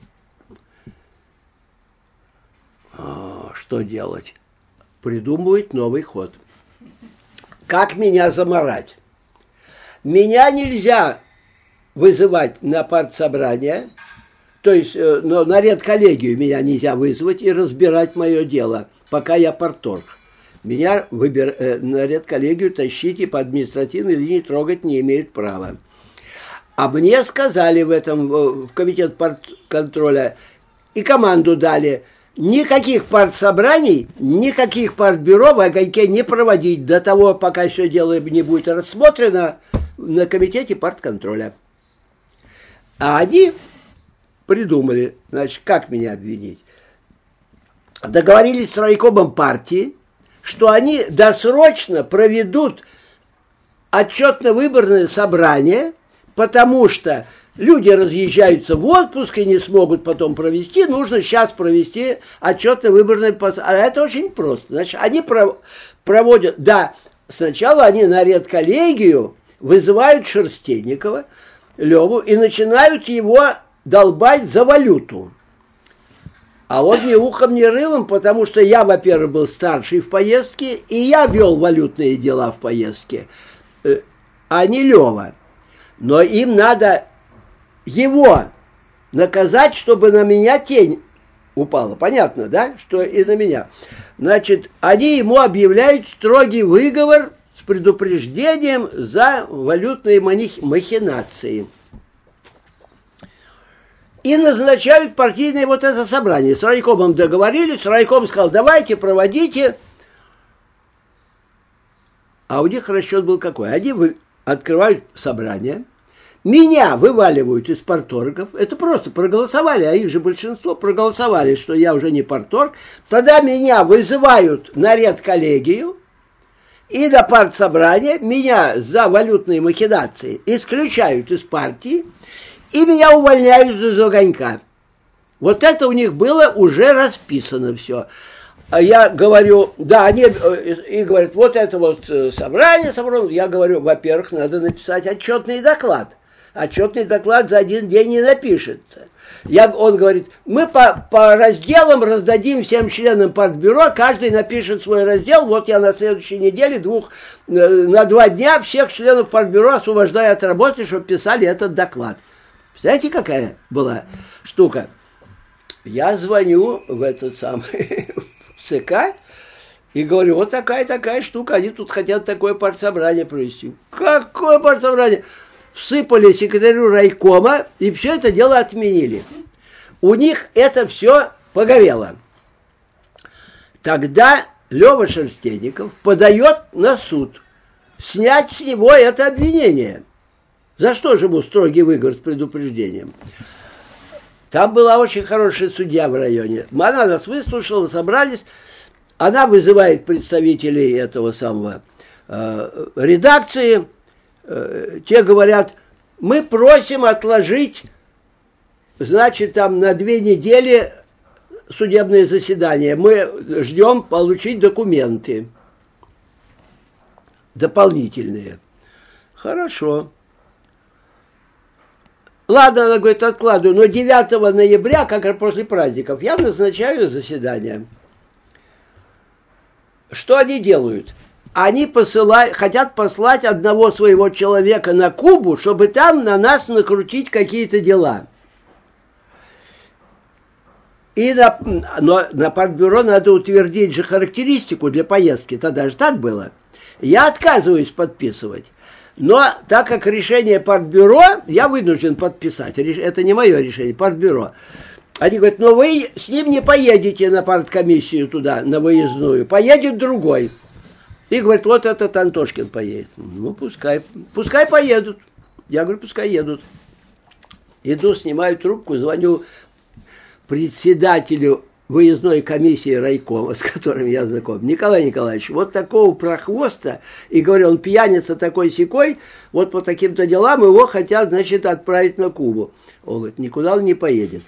S1: А, что делать? Придумывать новый ход. Как меня заморать? Меня нельзя вызывать на партсобрание, то есть э, но на редколлегию меня нельзя вызвать и разбирать мое дело, пока я порторг. Меня выбир, э, на редколлегию тащить и по административной линии трогать не имеют права. А мне сказали в этом, в комитет контроля, и команду дали, никаких партсобраний, никаких партбюро в Огоньке не проводить до того, пока все дело не будет рассмотрено на комитете партконтроля. А они придумали, значит, как меня обвинить. Договорились с райкомом партии, что они досрочно проведут отчетно-выборное собрание, потому что люди разъезжаются в отпуск и не смогут потом провести, нужно сейчас провести отчетно-выборное А это очень просто. Значит, они проводят, да, сначала они на редколлегию вызывают Шерстенникова, Леву и начинают его долбать за валюту. А он ни ухом, ни рылом, потому что я, во-первых, был старший в поездке, и я вел валютные дела в поездке, э, а не Лева. Но им надо его наказать, чтобы на меня тень упала. Понятно, да? Что и на меня. Значит, они ему объявляют строгий выговор с предупреждением за валютные махинации. И назначают партийное вот это собрание. С райкомом договорились, райком сказал, давайте, проводите. А у них расчет был какой? Они вы открывают собрание, меня вываливают из порторгов. Это просто проголосовали, а их же большинство проголосовали, что я уже не порторг. Тогда меня вызывают на редколлегию, и до партсобрания меня за валютные махинации исключают из партии, и меня увольняют из огонька. Вот это у них было уже расписано все. а я говорю, да, они э, и говорят, вот это вот э, собрание собрано. Я говорю, во-первых, надо написать отчетный доклад. Отчетный доклад за один день не напишется. Я, он говорит, мы по, по разделам раздадим всем членам партбюро, каждый напишет свой раздел, вот я на следующей неделе двух, э, на два дня всех членов партбюро освобождаю от работы, чтобы писали этот доклад. Знаете, какая была штука? Я звоню в этот самый ЦК и говорю, вот такая-такая штука, они тут хотят такое партсобрание провести. Какое партсобрание? Всыпали секретарю райкома и все это дело отменили. У них это все погорело. Тогда Лева Шерстенников подает на суд снять с него это обвинение. За что же ему строгий выговор с предупреждением? Там была очень хорошая судья в районе. Она нас выслушала, собрались. Она вызывает представителей этого самого э, редакции. Э, те говорят, мы просим отложить, значит, там на две недели судебное заседание. Мы ждем получить документы дополнительные. Хорошо. Ладно, она говорит, откладываю, но 9 ноября, как раз после праздников, я назначаю заседание. Что они делают? Они посылают, хотят послать одного своего человека на Кубу, чтобы там на нас накрутить какие-то дела. И на, но на партбюро надо утвердить же характеристику для поездки, тогда же так было. Я отказываюсь подписывать. Но так как решение партбюро, я вынужден подписать. Это не мое решение, партбюро. Они говорят, но вы с ним не поедете на парткомиссию туда, на выездную. Поедет другой. И говорит, вот этот Антошкин поедет. Ну, пускай, пускай поедут. Я говорю, пускай едут. Иду, снимаю трубку, звоню председателю выездной комиссии райкома, с которым я знаком, Николай Николаевич, вот такого прохвоста, и говорю, он пьяница такой секой, вот по таким-то делам его хотят, значит, отправить на Кубу. Он говорит, никуда он не поедет.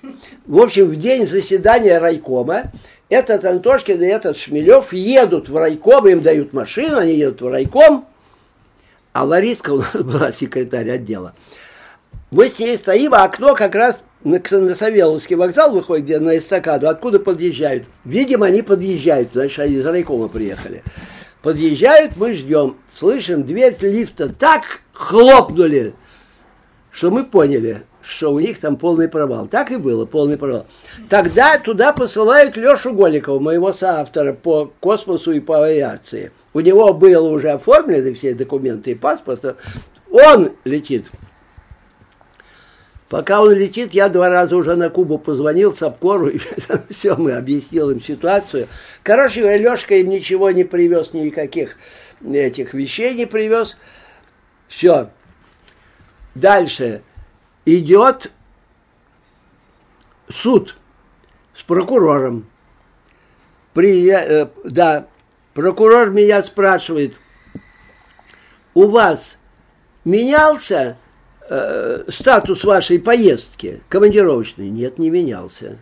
S1: В общем, в день заседания райкома этот Антошкин и этот Шмелев едут в райком, им дают машину, они едут в райком, а Лариска у нас была секретарь отдела. Мы с ней стоим, а окно как раз на, на Савеловский вокзал выходит, где на эстакаду, откуда подъезжают. Видимо, они подъезжают, значит, они из райкома приехали. Подъезжают, мы ждем. Слышим, дверь лифта так хлопнули, что мы поняли, что у них там полный провал. Так и было, полный провал. Тогда туда посылают Лешу Голикова, моего соавтора по космосу и по авиации. У него было уже оформлены все документы и паспорт. Он летит Пока он летит, я два раза уже на Кубу позвонил Сапкору, и все, мы объяснил им ситуацию. Короче говоря, Лешка им ничего не привез, никаких этих вещей не привез. Все. Дальше идет суд с прокурором. При, э, да, прокурор меня спрашивает, у вас менялся э, статус вашей поездки командировочной? Нет, не менялся.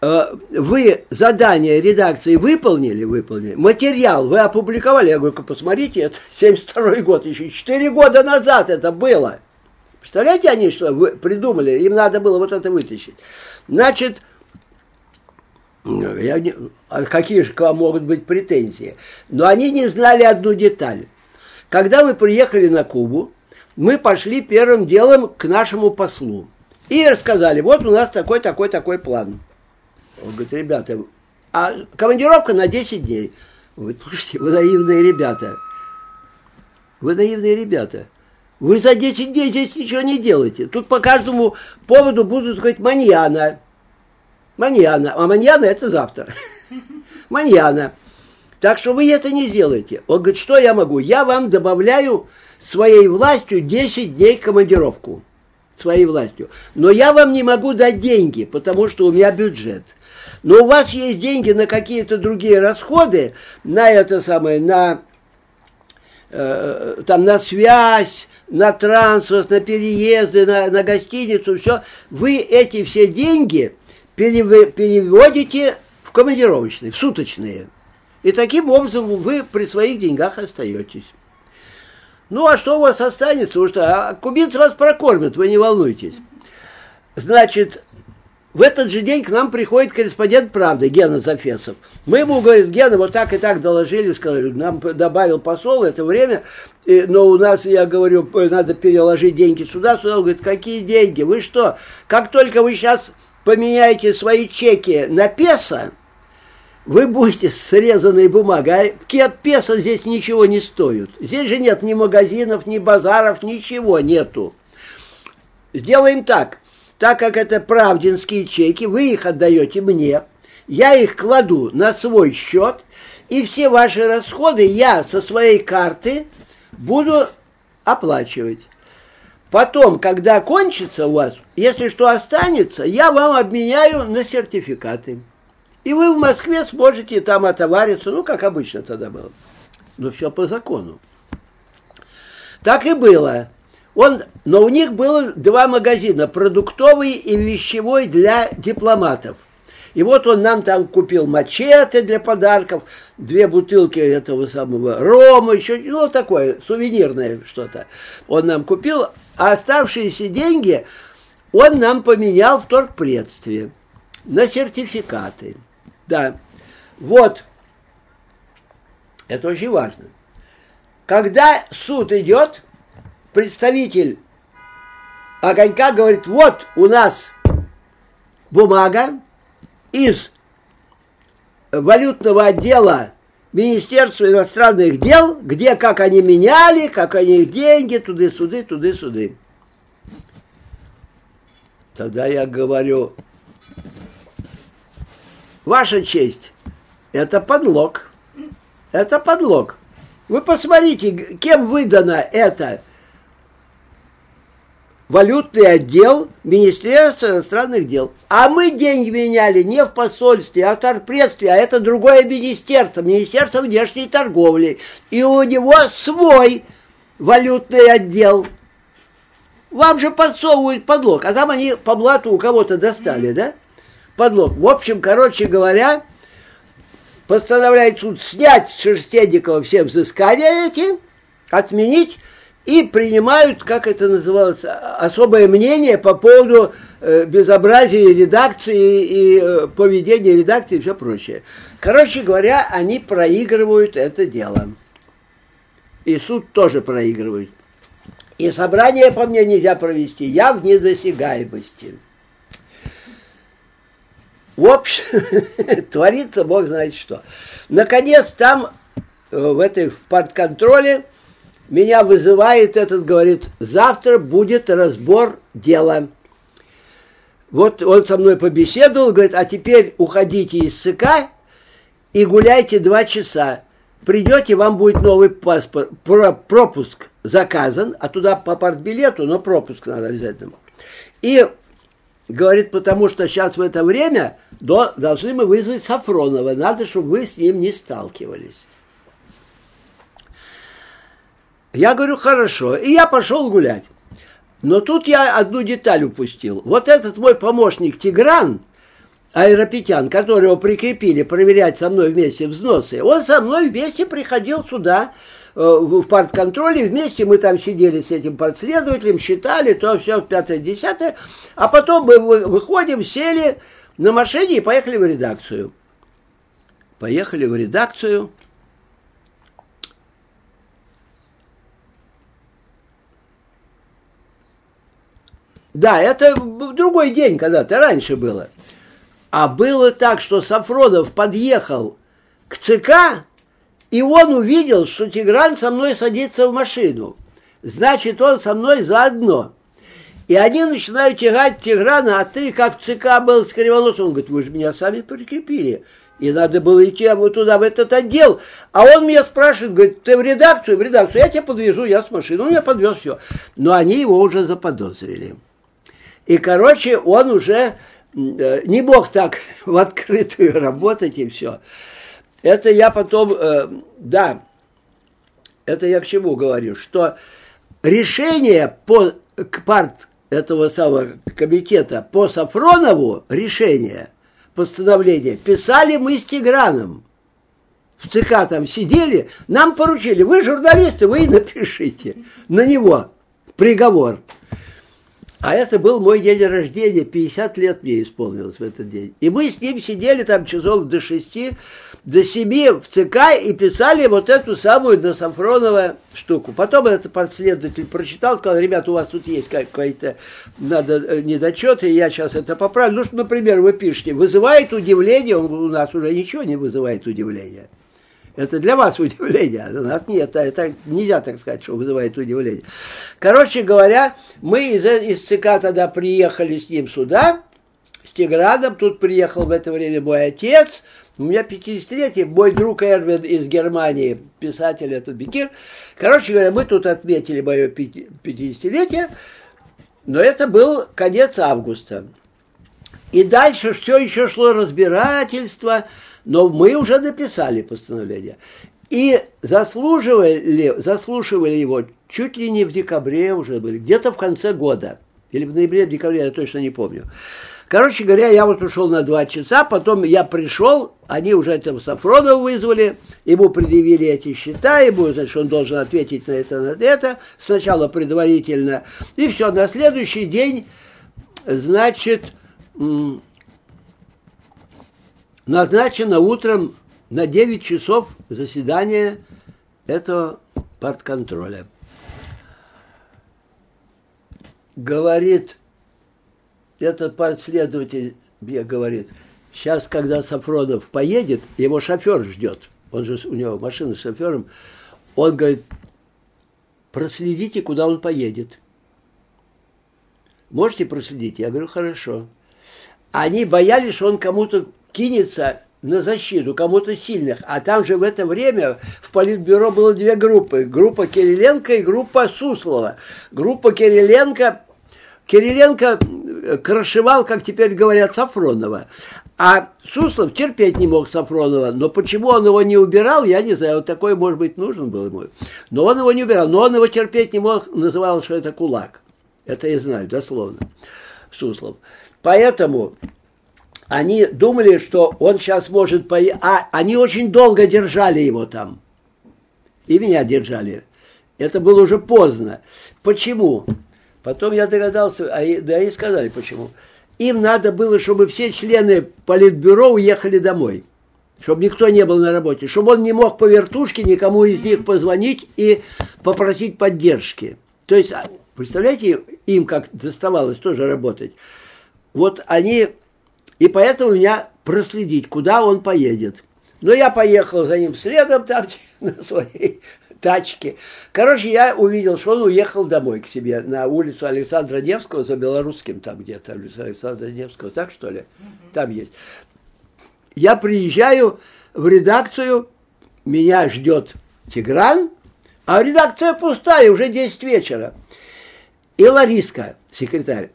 S1: Э, вы задание редакции выполнили? Выполнили. Материал вы опубликовали? Я говорю, посмотрите, это 72 год, еще 4 года назад это было. Представляете, они что вы придумали? Им надо было вот это вытащить. Значит, я не, а какие же к вам могут быть претензии? Но они не знали одну деталь. Когда мы приехали на Кубу, мы пошли первым делом к нашему послу. И рассказали, вот у нас такой, такой, такой план. Он говорит, ребята, а командировка на 10 дней. Говорит, слушайте, вы наивные ребята. Вы наивные ребята. Вы за 10 дней здесь ничего не делаете. Тут по каждому поводу будут говорить маньяна. Маньяна. А маньяна это завтра. Маньяна. Так что вы это не сделаете. Он говорит, что я могу? Я вам добавляю своей властью 10 дней командировку. Своей властью. Но я вам не могу дать деньги, потому что у меня бюджет. Но у вас есть деньги на какие-то другие расходы, на это самое, на, э, там, на связь, на транспорт, на переезды, на, на гостиницу, все. Вы эти все деньги переводите в командировочные, в суточные. И таким образом вы при своих деньгах остаетесь. Ну, а что у вас останется? Уж что, а кубинцы вас прокормят, вы не волнуйтесь. Значит, в этот же день к нам приходит корреспондент «Правды» Гена Зафесов. Мы ему, говорит, Гена, вот так и так доложили, сказали, нам добавил посол это время, и, но у нас, я говорю, надо переложить деньги сюда, сюда. Он говорит, какие деньги? Вы что? Как только вы сейчас поменяете свои чеки на песо, вы будете срезанной бумагой, а песо здесь ничего не стоит. Здесь же нет ни магазинов, ни базаров, ничего нету. Сделаем так. Так как это правдинские чеки, вы их отдаете мне, я их кладу на свой счет, и все ваши расходы я со своей карты буду оплачивать. Потом, когда кончится у вас, если что останется, я вам обменяю на сертификаты. И вы в Москве сможете там отовариться, ну, как обычно тогда было. Но все по закону. Так и было. Он, но у них было два магазина, продуктовый и вещевой для дипломатов. И вот он нам там купил мачете для подарков, две бутылки этого самого рома, еще, ну, такое, сувенирное что-то. Он нам купил, а оставшиеся деньги он нам поменял в торгпредстве на сертификаты. Да. Вот. Это очень важно. Когда суд идет, представитель огонька говорит, вот у нас бумага из валютного отдела Министерства иностранных дел, где как они меняли, как они их деньги, туды-суды, туды-суды. Тогда я говорю, Ваша честь, это подлог. Это подлог. Вы посмотрите, кем выдано это валютный отдел Министерства иностранных дел. А мы деньги меняли не в посольстве, а в торгпредстве, а это другое министерство, Министерство внешней торговли. И у него свой валютный отдел. Вам же подсовывают подлог, а там они по блату у кого-то достали, да? подлог. В общем, короче говоря, постановляет суд снять с Шерстенникова все взыскания эти, отменить, и принимают, как это называлось, особое мнение по поводу э, безобразия редакции и э, поведения редакции и все прочее. Короче говоря, они проигрывают это дело. И суд тоже проигрывает. И собрание по мне нельзя провести. Я в недосягаемости. В общем, творится Бог знает что. Наконец, там, э, в этой в подконтроле, меня вызывает этот, говорит, завтра будет разбор дела. Вот он со мной побеседовал, говорит, а теперь уходите из СК и гуляйте два часа. Придете, вам будет новый паспорт, пропуск заказан, а туда по партбилету, но пропуск надо обязательно. И говорит, потому что сейчас в это время до, должны мы вызвать Сафронова. Надо, чтобы вы с ним не сталкивались. Я говорю, хорошо. И я пошел гулять. Но тут я одну деталь упустил. Вот этот мой помощник Тигран, Аэропетян, которого прикрепили проверять со мной вместе взносы, он со мной вместе приходил сюда, э, в партконтроле, вместе мы там сидели с этим подследователем, считали, то все, пятое-десятое, а потом мы выходим, сели, на машине и поехали в редакцию. Поехали в редакцию. Да, это другой день когда-то, раньше было. А было так, что Сафронов подъехал к ЦК, и он увидел, что Тигран со мной садится в машину. Значит, он со мной заодно. И они начинают тягать Тиграна, а ты как ЦК был с Кривоносом. Он говорит, вы же меня сами прикрепили. И надо было идти вот туда, в этот отдел. А он меня спрашивает, говорит, ты в редакцию? В редакцию. Я тебя подвезу, я с машиной. Он меня подвез, все. Но они его уже заподозрили. И, короче, он уже э, не мог так в открытую работать и все. Это я потом, э, да, это я к чему говорю, что решение по к парт этого самого комитета по Сафронову решение постановление писали мы с Тиграном. В ЦК там сидели, нам поручили, вы журналисты, вы и напишите на него приговор. А это был мой день рождения, 50 лет мне исполнилось в этот день. И мы с ним сидели там часов до 6, до 7 в ЦК и писали вот эту самую до Сафронова штуку. Потом этот последователь прочитал, сказал, ребята, у вас тут есть какой-то надо э, недочеты, я сейчас это поправлю. Ну, например, вы пишете, вызывает удивление, у нас уже ничего не вызывает удивления. Это для вас удивление, а у нас нет. Это нельзя так сказать, что вызывает удивление. Короче говоря, мы из, из ЦК тогда приехали с ним сюда, с Тиградом. Тут приехал в это время мой отец. У меня 50-летие, мой друг Эрвин из Германии, писатель этот Бекир. Короче говоря, мы тут отметили мое 50-летие, но это был конец августа. И дальше все еще шло разбирательство, но мы уже написали постановление. И заслуживали, заслушивали его чуть ли не в декабре уже были, где-то в конце года. Или в ноябре, в декабре, я точно не помню. Короче говоря, я вот ушел на два часа, потом я пришел, они уже этого Сафронова вызвали, ему предъявили эти счета, ему, значит, он должен ответить на это, на это, сначала предварительно, и все, на следующий день, значит, назначено утром на 9 часов заседание этого партконтроля. Говорит, этот партследователь мне говорит, сейчас, когда Сафронов поедет, его шофер ждет, он же у него машина с шофером, он говорит, проследите, куда он поедет. Можете проследить? Я говорю, хорошо. Они боялись, что он кому-то кинется на защиту кому-то сильных. А там же в это время в Политбюро было две группы. Группа Кириленко и группа Суслова. Группа Кириленко... Кириленко э, крашевал, как теперь говорят, Сафронова. А Суслов терпеть не мог Сафронова. Но почему он его не убирал, я не знаю. Вот такой, может быть, нужен был ему. Но он его не убирал. Но он его терпеть не мог, называл, что это кулак. Это я знаю, дословно. Суслов. Поэтому они думали, что он сейчас может поехать. А они очень долго держали его там. И меня держали. Это было уже поздно. Почему? Потом я догадался, а да и сказали почему. Им надо было, чтобы все члены политбюро уехали домой. Чтобы никто не был на работе. Чтобы он не мог по вертушке никому из них позвонить и попросить поддержки. То есть, а, представляете, им как доставалось тоже работать. Вот они и поэтому меня проследить, куда он поедет. Но я поехал за ним следом там на своей тачке. Короче, я увидел, что он уехал домой к себе на улицу Александра Невского за белорусским там где-то, улица Александра Невского, так что ли? Там есть. Я приезжаю в редакцию, меня ждет Тигран, а редакция пустая, уже 10 вечера. И Лариска, секретарь,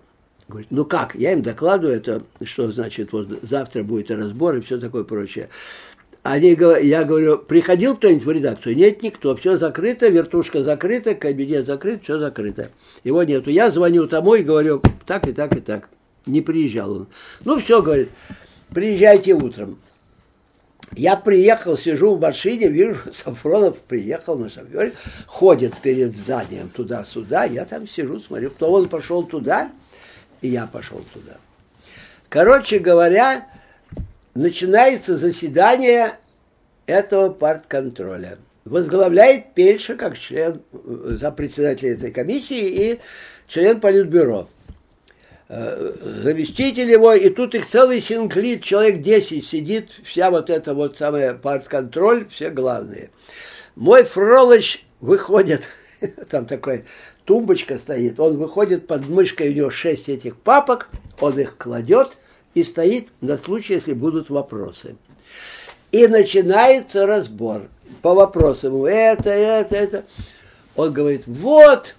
S1: Говорит, ну как? Я им докладываю это, что значит, вот завтра будет разбор и все такое прочее. Они, я говорю, приходил кто-нибудь в редакцию? Нет, никто. Все закрыто, вертушка закрыта, кабинет закрыт, все закрыто. Его нету. Я звоню тому и говорю, так и так и так. Не приезжал он. Ну все, говорит, приезжайте утром. Я приехал, сижу в машине, вижу, Сафронов приехал на шофере, ходит перед зданием туда-сюда, я там сижу, смотрю, кто он пошел туда, и я пошел туда. Короче говоря, начинается заседание этого партконтроля. Возглавляет Пельша как член, за председателя этой комиссии и член политбюро. Э, заместитель его, и тут их целый синклит, человек 10 сидит, вся вот эта вот самая партконтроль, все главные. Мой Фролыч выходит, там такой тумбочка стоит, он выходит под мышкой, у него шесть этих папок, он их кладет и стоит на случай, если будут вопросы. И начинается разбор по вопросам. Это, это, это. Он говорит, вот.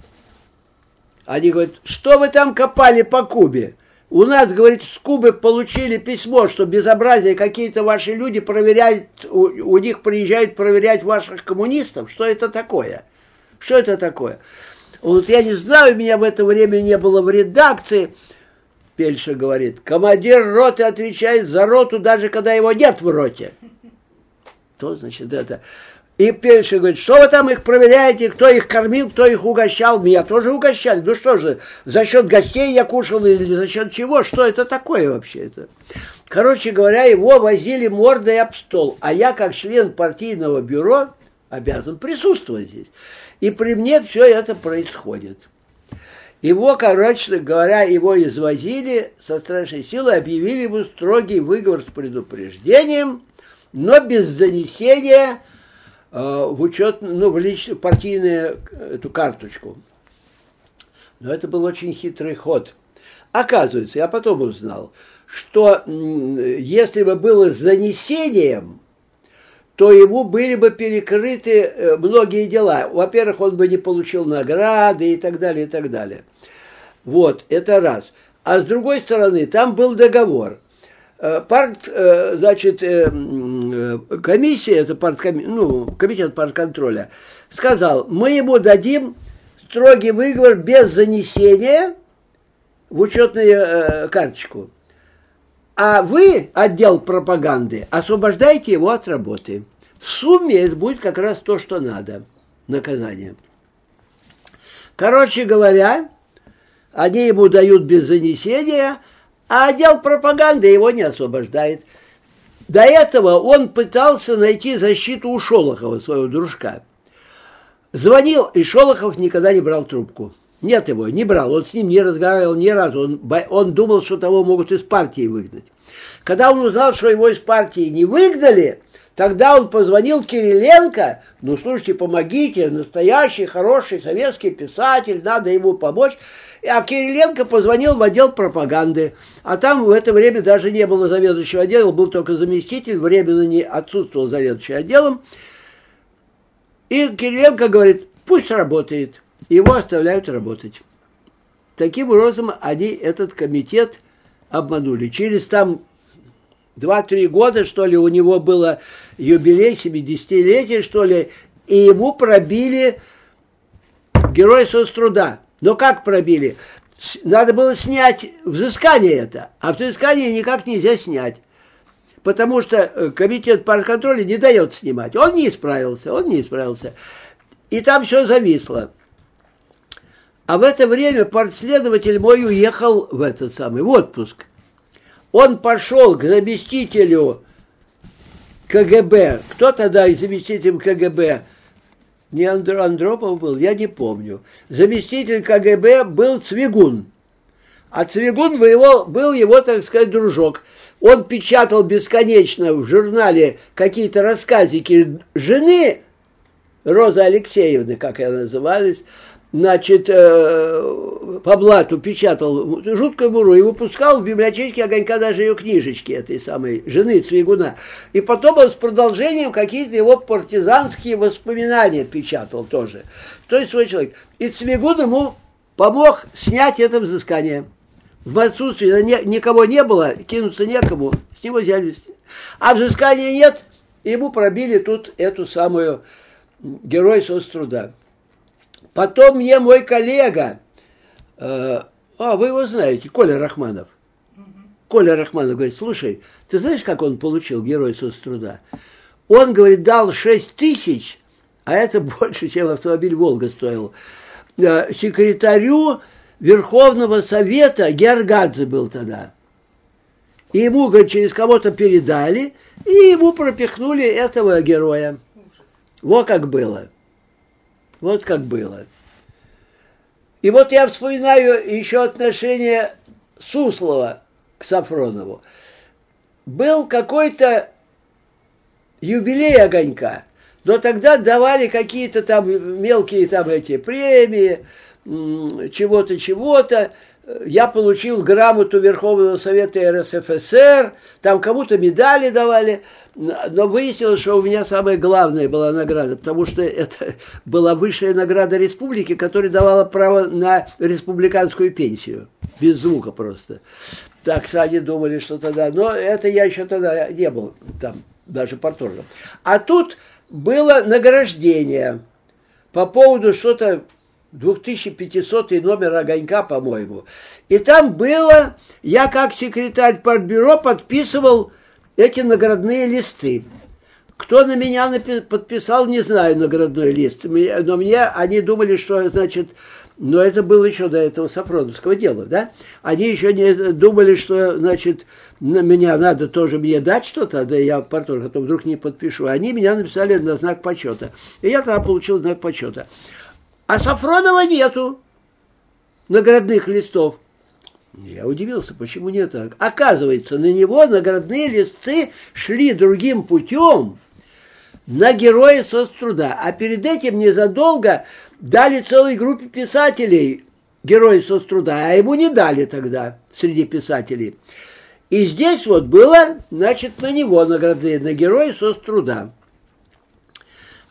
S1: Они говорят, что вы там копали по Кубе? У нас, говорит, с Кубы получили письмо, что безобразие какие-то ваши люди проверяют, у, у них приезжают проверять ваших коммунистов. Что это такое? Что это такое? Вот я не знаю, меня в это время не было в редакции. Пельша говорит, командир роты отвечает за роту, даже когда его нет в роте. То, значит, это. И Пельша говорит, что вы там их проверяете, кто их кормил, кто их угощал. Меня тоже угощали. Ну что же, за счет гостей я кушал или за счет чего? Что это такое вообще? Это? Короче говоря, его возили мордой об стол. А я, как член партийного бюро, обязан присутствовать здесь. И при мне все это происходит. Его, короче говоря, его извозили со страшной силой, объявили ему строгий выговор с предупреждением, но без занесения э, в учет, ну, в личную партийную эту карточку. Но это был очень хитрый ход. Оказывается, я потом узнал, что если бы было занесением, то ему были бы перекрыты э, многие дела. Во-первых, он бы не получил награды и так далее, и так далее. Вот, это раз. А с другой стороны, там был договор. Э, парт, э, значит, комиссия, это парткоми, ну, комитет партконтроля, сказал, мы ему дадим строгий выговор без занесения в учетную карточку. А вы, отдел пропаганды, освобождаете его от работы. В сумме это будет как раз то, что надо, наказание. Короче говоря, они ему дают без занесения, а отдел пропаганды его не освобождает. До этого он пытался найти защиту у Шолохова, своего дружка. Звонил, и Шолохов никогда не брал трубку. Нет его, не брал, он с ним не разговаривал ни разу, он, он думал, что того могут из партии выгнать. Когда он узнал, что его из партии не выгнали, Тогда он позвонил Кириленко, ну слушайте, помогите, настоящий хороший советский писатель, надо ему помочь. А Кириленко позвонил в отдел пропаганды. А там в это время даже не было заведующего отдела, был только заместитель, временно не отсутствовал заведующий отделом. И Кириленко говорит, пусть работает. Его оставляют работать. Таким образом, они этот комитет обманули. Через там Два-три года, что ли, у него было юбилей, 70-летие, что ли, и ему пробили герой соцтруда. Но как пробили? Надо было снять взыскание это, а взыскание никак нельзя снять. Потому что э, комитет парконтроля не дает снимать. Он не исправился, он не исправился. И там все зависло. А в это время партследователь мой уехал в этот самый, в отпуск. Он пошел к заместителю КГБ. Кто тогда заместителем КГБ? Не Андропов был, я не помню. Заместитель КГБ был Цвигун. А Цвигун его, был его, так сказать, дружок. Он печатал бесконечно в журнале какие-то рассказики жены Розы Алексеевны, как она называлась, значит, э, по блату печатал жуткую буру и выпускал в библиотеке огонька даже ее книжечки этой самой жены Цвигуна. И потом он с продолжением какие-то его партизанские воспоминания печатал тоже. То есть свой человек. И Цвигун ему помог снять это взыскание. В отсутствии никого не было, кинуться некому, с него взяли. А взыскания нет, ему пробили тут эту самую герой соцтруда. Потом мне мой коллега, э, а вы его знаете, Коля Рахманов. Коля Рахманов говорит, слушай, ты знаешь, как он получил Герой соцтруда? Он, говорит, дал 6 тысяч, а это больше, чем автомобиль «Волга» стоил, э, секретарю Верховного Совета, Георгадзе был тогда. И ему, говорит, через кого-то передали, и ему пропихнули этого героя. Вот как было. Вот как было. И вот я вспоминаю еще отношение Суслова к Сафронову. Был какой-то юбилей огонька, но тогда давали какие-то там мелкие там эти премии, чего-то, чего-то я получил грамоту Верховного Совета РСФСР, там кому-то медали давали, но выяснилось, что у меня самая главная была награда, потому что это была высшая награда республики, которая давала право на республиканскую пенсию, без звука просто. Так что они думали, что тогда, но это я еще тогда не был там, даже порторгом. А тут было награждение по поводу что-то 2500 номер «Огонька», по-моему. И там было, я как секретарь партбюро подписывал эти наградные листы. Кто на меня подписал, не знаю, наградной лист. Но мне они думали, что, значит, но это было еще до этого Сафроновского дела, да? Они еще не думали, что, значит, на меня надо тоже мне дать что-то, да я потом, а то вдруг не подпишу. Они меня написали на знак почета. И я тогда получил знак почета. А Сафронова нету наградных листов. Я удивился, почему так. Оказывается, на него наградные листы шли другим путем на героя соцтруда. А перед этим незадолго дали целой группе писателей героя соцтруда, а ему не дали тогда среди писателей. И здесь вот было, значит, на него наградные, на героя соцтруда.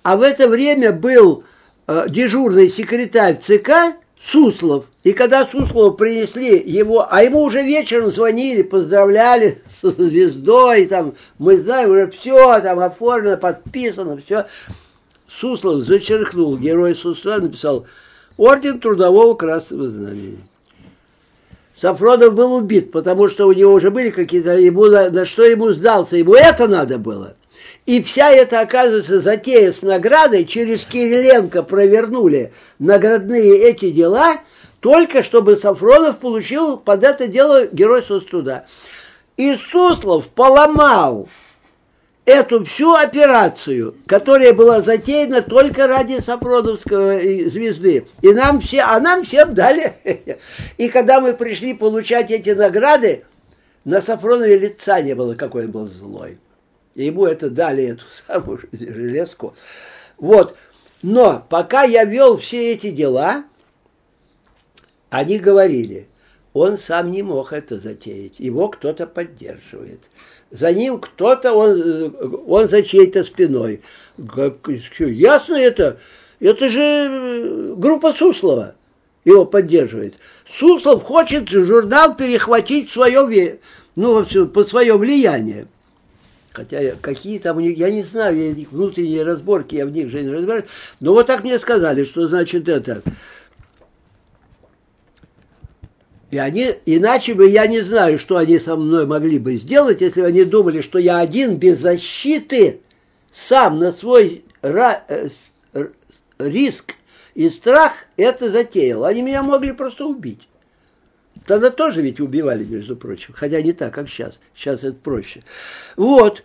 S1: А в это время был дежурный секретарь ЦК Суслов. И когда Суслову принесли его, а ему уже вечером звонили, поздравляли с звездой, там, мы знаем, уже все там оформлено, подписано, все. Суслов зачеркнул, герой Суслова написал Орден Трудового Красного Знамени. Сафронов был убит, потому что у него уже были какие-то, ему на, на что ему сдался, ему это надо было. И вся эта, оказывается, затея с наградой через Кириленко провернули наградные эти дела, только чтобы Сафронов получил под это дело Герой соцтруда. И Суслов поломал эту всю операцию, которая была затеяна только ради Сафроновского звезды. И нам все, а нам всем дали. И когда мы пришли получать эти награды, на Сафронове лица не было, какой он был злой. Ему это дали, эту самую железку. Вот. Но пока я вел все эти дела, они говорили, он сам не мог это затеять, его кто-то поддерживает. За ним кто-то, он, он за чьей-то спиной. Ясно это? Это же группа Суслова его поддерживает. Суслов хочет журнал перехватить свое, ну, под свое влияние. Хотя какие там у них, я не знаю, я их внутренние разборки, я в них же не разбираюсь. Но вот так мне сказали, что значит это. И они, иначе бы я не знаю, что они со мной могли бы сделать, если бы они думали, что я один без защиты, сам на свой э, риск и страх это затеял. Они меня могли просто убить. Тогда тоже ведь убивали, между прочим, хотя не так, как сейчас. Сейчас это проще. Вот.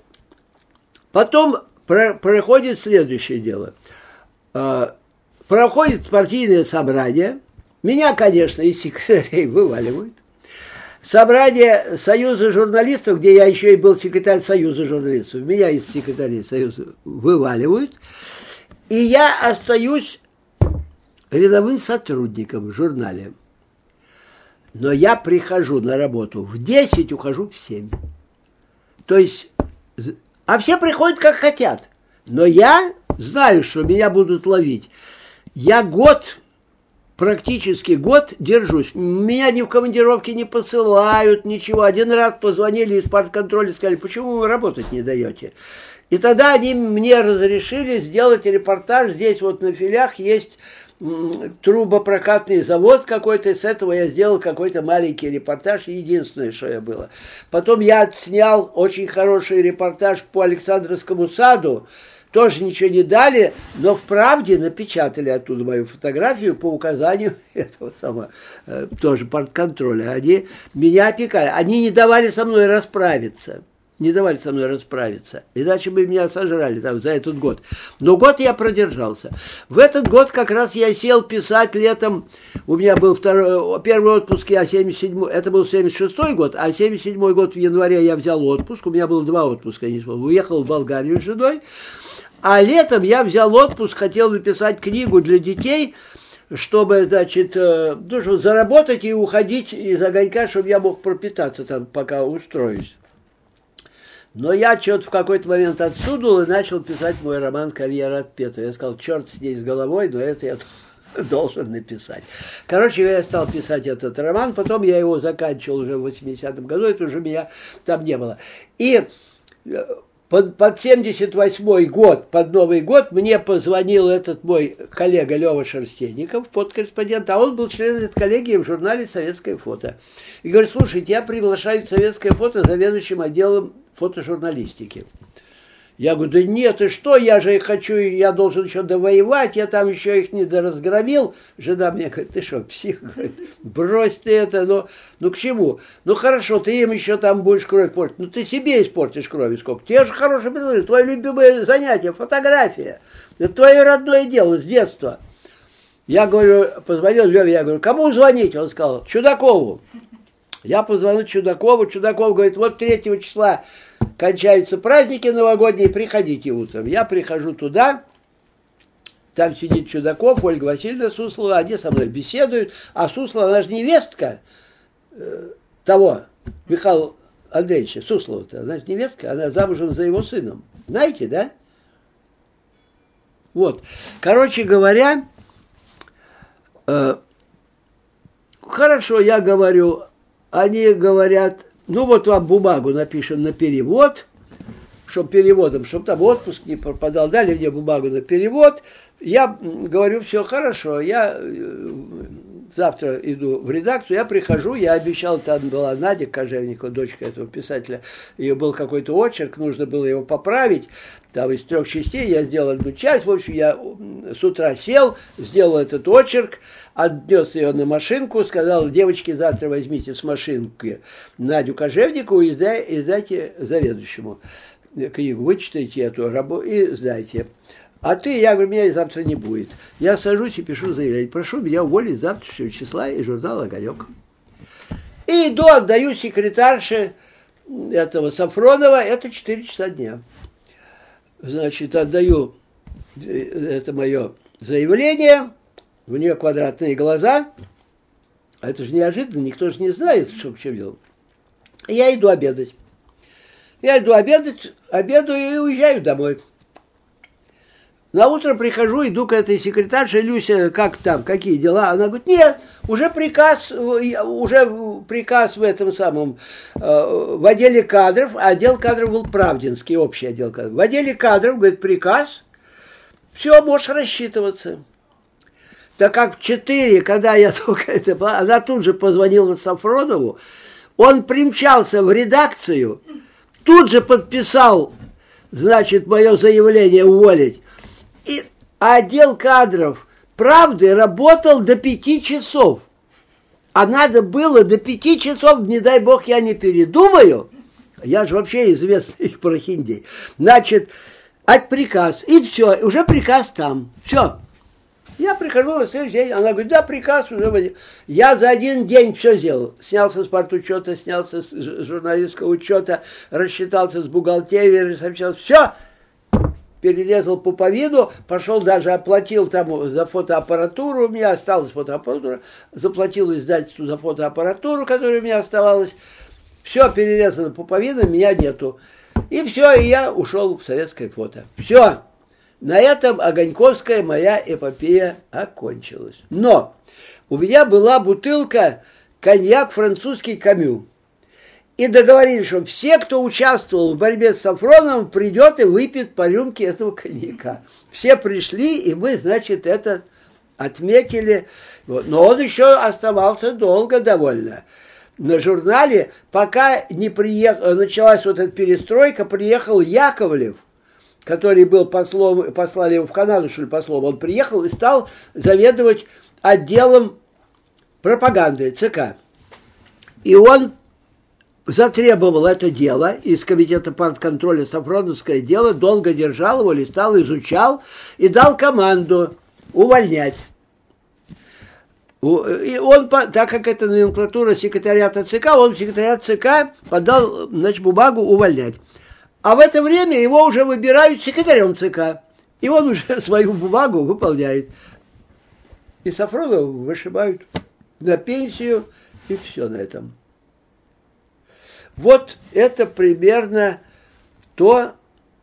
S1: Потом про проходит следующее дело. А, проходит партийное собрание. Меня, конечно, из секретарей вываливают. Собрание Союза журналистов, где я еще и был секретарь Союза журналистов, меня из секретарей Союза вываливают. И я остаюсь рядовым сотрудником в журнале. Но я прихожу на работу в 10, ухожу в 7. То есть, а все приходят как хотят. Но я знаю, что меня будут ловить. Я год, практически год держусь. Меня ни в командировке не посылают, ничего. Один раз позвонили из партконтроля, сказали, почему вы работать не даете? И тогда они мне разрешили сделать репортаж. Здесь вот на филях есть трубопрокатный завод какой-то, с этого я сделал какой-то маленький репортаж, единственное, что я было. Потом я снял очень хороший репортаж по Александровскому саду, тоже ничего не дали, но в правде напечатали оттуда мою фотографию по указанию этого самого, э, тоже партконтроля. Они меня опекали, они не давали со мной расправиться не давали со мной расправиться. Иначе бы меня сожрали там за этот год. Но год я продержался. В этот год как раз я сел писать летом. У меня был второй, первый отпуск, я 77 это был 76 год, а 77 год в январе я взял отпуск. У меня было два отпуска, я не вспомнил. Уехал в Болгарию с женой. А летом я взял отпуск, хотел написать книгу для детей, чтобы, значит, э, ну, заработать и уходить из огонька, чтобы я мог пропитаться там, пока устроюсь. Но я что-то в какой-то момент отсюда и начал писать мой роман «Карьера от Петра». Я сказал, черт с ней с головой, но это я должен написать. Короче, я стал писать этот роман, потом я его заканчивал уже в 80-м году, это уже меня там не было. И э, под, под 78 год, под Новый год, мне позвонил этот мой коллега Лева Шерстенников, подкорреспондент, а он был членом этой коллегии в журнале «Советское фото». И говорит, слушайте, я приглашаю «Советское фото» заведующим отделом фотожурналистики. Я говорю, да нет, и что, я же их хочу, я должен еще довоевать, я там еще их не доразгромил. Жена мне говорит, ты что, псих? Говорит, брось ты это, ну, ну к чему? Ну хорошо, ты им еще там будешь кровь портить. Ну ты себе испортишь кровь сколько. Тебе же хорошее предложение, твое любимое занятие, фотография. Это твое родное дело с детства. Я говорю, позвонил Леве, я говорю, кому звонить? Он сказал, Чудакову. Я позвонил Чудакову, Чудаков говорит, вот 3 числа кончаются праздники новогодние, приходите утром. Я прихожу туда, там сидит Чудаков, Ольга Васильевна Суслова, они со мной беседуют, а Суслова, она же невестка э, того, Михаила Андреевича Суслова-то, она же невестка, она замужем за его сыном. Знаете, да? Вот. Короче говоря, э, хорошо, я говорю, они говорят, ну вот вам бумагу напишем на перевод, чтобы переводом, чтобы там отпуск не пропадал, дали мне бумагу на перевод. Я говорю, все хорошо, я э, завтра иду в редакцию, я прихожу, я обещал, там была Надя Кожевникова, дочка этого писателя, ее был какой-то очерк, нужно было его поправить, там из трех частей я сделал одну часть, в общем, я с утра сел, сделал этот очерк, отнес ее на машинку, сказал, девочки, завтра возьмите с машинки Надю Кожевникову и издайте заведующему книгу, вычитайте эту работу и сдайте. А ты, я говорю, меня завтра не будет. Я сажусь и пишу заявление. Прошу меня уволить завтрашнего числа из журнала «Огонек». И иду, отдаю секретарше этого Сафронова, это 4 часа дня. Значит, отдаю э, это мое заявление, у нее квадратные глаза, а это же неожиданно, никто же не знает, что в чем дело. Я иду обедать. Я иду обедать, обедаю и уезжаю домой. На утро прихожу, иду к этой секретарше, Люся, как там, какие дела? Она говорит, нет, уже приказ, уже приказ в этом самом, э, в отделе кадров, а отдел кадров был Правдинский, общий отдел кадров. В отделе кадров, говорит, приказ, все, можешь рассчитываться. Так как в 4, когда я только это... Она тут же позвонила Сафронову, он примчался в редакцию, тут же подписал, значит, мое заявление уволить. И отдел кадров правды работал до пяти часов. А надо было до пяти часов, не дай бог я не передумаю. Я же вообще известный их прохиндей. Значит, от приказ. И все, уже приказ там. Все. Я прихожу на следующий день, она говорит, да, приказ уже. Я за один день все сделал. Снялся с партучета, снялся с журналистского учета, рассчитался с бухгалтерией, сообщал, все, перерезал пуповину, пошел даже оплатил там за фотоаппаратуру, у меня осталась фотоаппаратура, заплатил издательству за фотоаппаратуру, которая у меня оставалась. Все перерезано пуповина, меня нету. И все, и я ушел в советское фото. Все. На этом Огоньковская моя эпопея окончилась. Но у меня была бутылка коньяк французский камю. И договорились, что все, кто участвовал в борьбе с Сафроновым, придет и выпьет по рюмке этого коньяка. Все пришли, и мы, значит, это отметили. Но он еще оставался долго довольно. На журнале, пока не приехал, началась вот эта перестройка, приехал Яковлев – который был послом, послали его в Канаду, что ли, послом, он приехал и стал заведовать отделом пропаганды ЦК. И он затребовал это дело из комитета партконтроля Сафроновское дело, долго держал его, листал, изучал и дал команду увольнять. И он, так как это номенклатура секретариата ЦК, он секретариат ЦК подал значит, бумагу увольнять. А в это время его уже выбирают секретарем ЦК. И он уже свою бумагу выполняет. И Сафронова вышибают на пенсию, и все на этом. Вот это примерно то,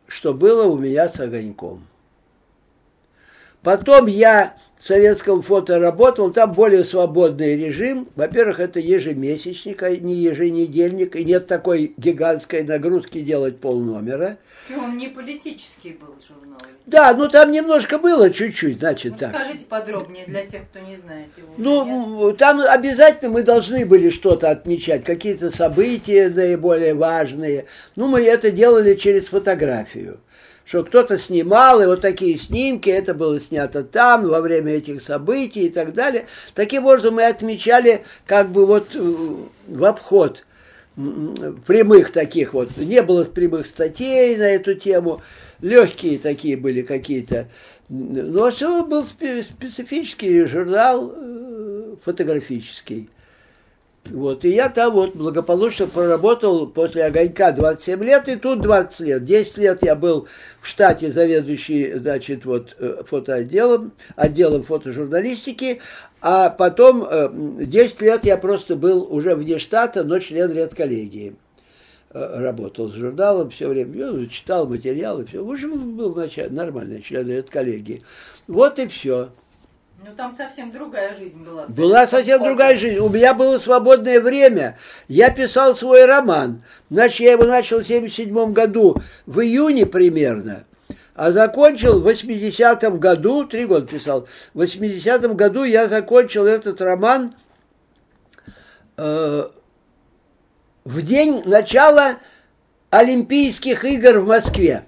S1: что было у меня с огоньком. Потом я советском фото работал, там более свободный режим. Во-первых, это ежемесячник, а не еженедельник, и нет такой гигантской нагрузки делать полномера.
S2: И он не политический был журнал.
S1: Да, ну там немножко было чуть-чуть, значит
S2: ну,
S1: так.
S2: Скажите подробнее для тех, кто не знает его.
S1: Ну, нет? там обязательно мы должны были что-то отмечать, какие-то события наиболее важные. Ну, мы это делали через фотографию что кто-то снимал, и вот такие снимки, это было снято там, во время этих событий и так далее. Таким образом мы отмечали как бы вот э, в обход прямых таких вот, не было прямых статей на эту тему, легкие такие были какие-то. Но все был специфический журнал э, фотографический. Вот, и я там вот благополучно проработал после огонька 27 лет, и тут 20 лет. 10 лет я был в штате заведующий, значит, вот, э, фотоотделом, отделом фотожурналистики, а потом 10 э, лет я просто был уже вне штата, но член редколлегии. Э, работал с журналом все время, ну, читал материалы, все. В общем, был нормальный член редколлегии. Вот и все.
S2: Ну там совсем другая жизнь была.
S1: Была совсем другая жизнь. У меня было свободное время. Я писал свой роман. Значит, я его начал в 1977 году, в июне примерно. А закончил в 80-м году, три года писал, в 80-м году я закончил этот роман э, в день начала Олимпийских игр в Москве.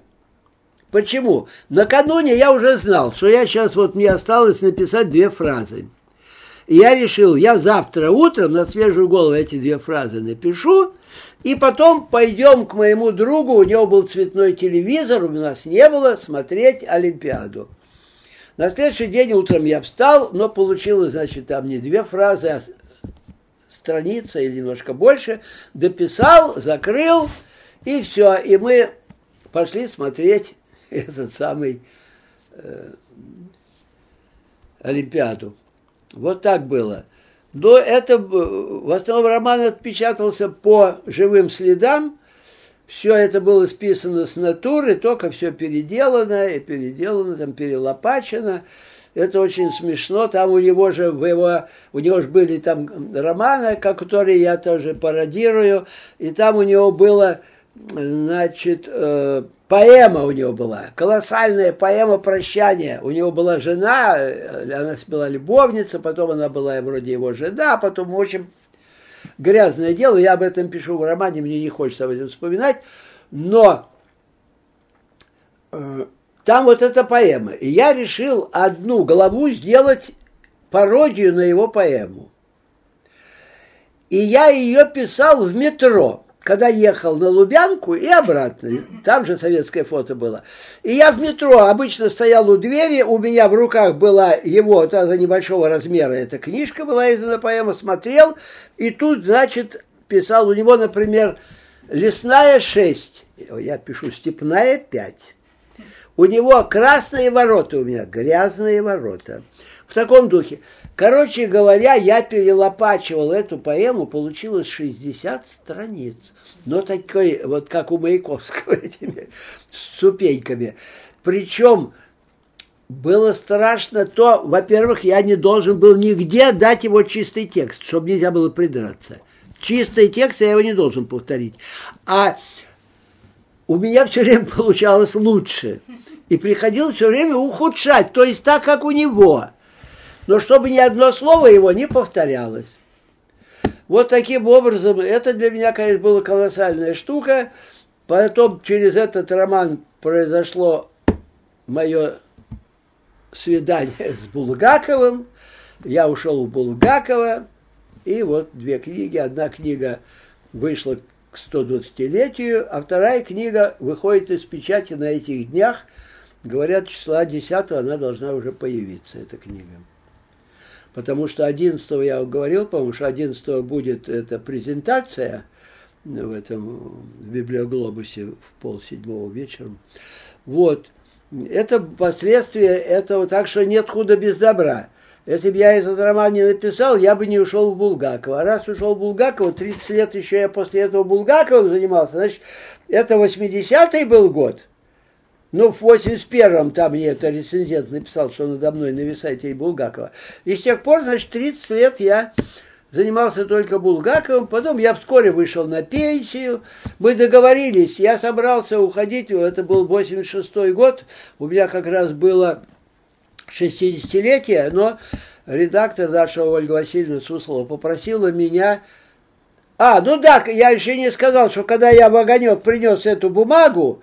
S1: Почему? Накануне я уже знал, что я сейчас, вот мне осталось написать две фразы. И я решил, я завтра утром на свежую голову эти две фразы напишу, и потом пойдем к моему другу, у него был цветной телевизор, у нас не было, смотреть Олимпиаду. На следующий день утром я встал, но получилось, значит, там не две фразы, а страница или немножко больше. Дописал, закрыл, и все. И мы пошли смотреть этот самый э, Олимпиаду. Вот так было. Но это, в основном роман отпечатался по живым следам, все это было списано с натуры, только все переделано, и переделано, там перелопачено. Это очень смешно. Там у него же, в его, у него же были там романы, которые я тоже пародирую, и там у него было, значит, э, Поэма у него была, колоссальная поэма прощания. У него была жена, э, она была любовница, потом она была вроде его жена, потом, в общем, грязное дело. Я об этом пишу в романе, мне не хочется об этом вспоминать. Но э, там вот эта поэма. И я решил одну главу сделать пародию на его поэму. И я ее писал в метро когда ехал на Лубянку и обратно, там же советское фото было. И я в метро обычно стоял у двери, у меня в руках была его, тогда небольшого размера, эта книжка была издана поэма, смотрел, и тут, значит, писал у него, например, «Лесная 6», я пишу «Степная 5». У него красные ворота у меня, грязные ворота в таком духе. Короче говоря, я перелопачивал эту поэму, получилось 60 страниц. Но такой, вот как у Маяковского, этими ступеньками. Причем было страшно то, во-первых, я не должен был нигде дать его чистый текст, чтобы нельзя было придраться. Чистый текст я его не должен повторить. А у меня все время получалось лучше. И приходилось все время ухудшать, то есть так, как у него но чтобы ни одно слово его не повторялось. Вот таким образом, это для меня, конечно, была колоссальная штука. Потом через этот роман произошло мое свидание с Булгаковым. Я ушел в Булгакова, и вот две книги. Одна книга вышла к 120-летию, а вторая книга выходит из печати на этих днях. Говорят, числа 10 она должна уже появиться, эта книга потому что 11 я говорил, по-моему, что 11 будет эта презентация в этом в библиоглобусе в полседьмого вечером. Вот. Это последствия этого, так что нет худа без добра. Если бы я этот роман не написал, я бы не ушел в Булгакова. А раз ушел в Булгакова, 30 лет еще я после этого Булгаковым занимался, значит, это 80-й был год. Ну, в 81-м там мне это рецензент написал, что надо мной нависайте и Булгакова. И с тех пор, значит, 30 лет я занимался только Булгаковым, потом я вскоре вышел на пенсию, мы договорились, я собрался уходить, это был 86 год, у меня как раз было 60-летие, но редактор наша Ольга Васильевна Суслова попросила меня а, ну да, я еще не сказал, что когда я в огонек принес эту бумагу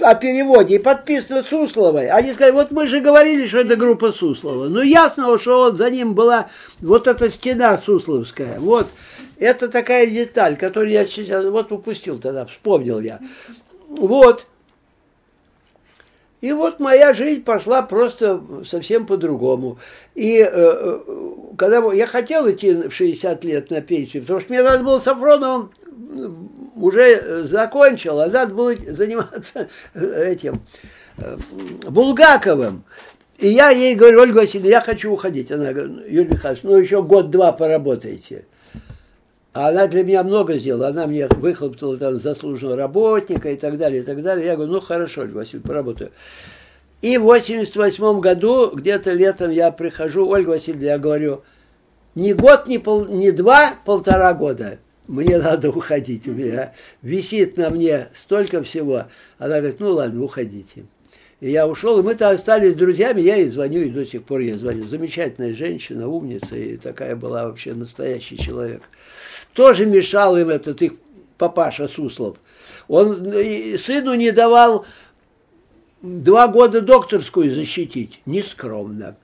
S1: о переводе и подписано Сусловой, они сказали, вот мы же говорили, что это группа Суслова. Ну ясно, что вот за ним была вот эта стена Сусловская. Вот. Это такая деталь, которую я сейчас вот упустил тогда, вспомнил я. Вот. И вот моя жизнь пошла просто совсем по-другому. И э, э когда я хотел идти в 60 лет на пенсию, потому что мне надо было Сафроновым уже закончил, а надо было заниматься этим э, Булгаковым. И я ей говорю, Ольга Васильевна, я хочу уходить. Она говорит, Юрий Михайлович, ну еще год-два поработаете. Она для меня много сделала. Она мне выхлопотала там заслуженного работника и так далее, и так далее. Я говорю, ну хорошо, Василий, поработаю. И в 88 году, где-то летом я прихожу, Ольга Васильевна, я говорю, не год, не, пол, не два, полтора года. Мне надо уходить. У меня висит на мне столько всего. Она говорит, ну ладно, уходите. И я ушел, и мы-то остались друзьями, я ей звоню, и до сих пор я звоню. Замечательная женщина, умница, и такая была вообще настоящий человек тоже мешал им этот их папаша Суслов. Он сыну не давал два года докторскую защитить, нескромно.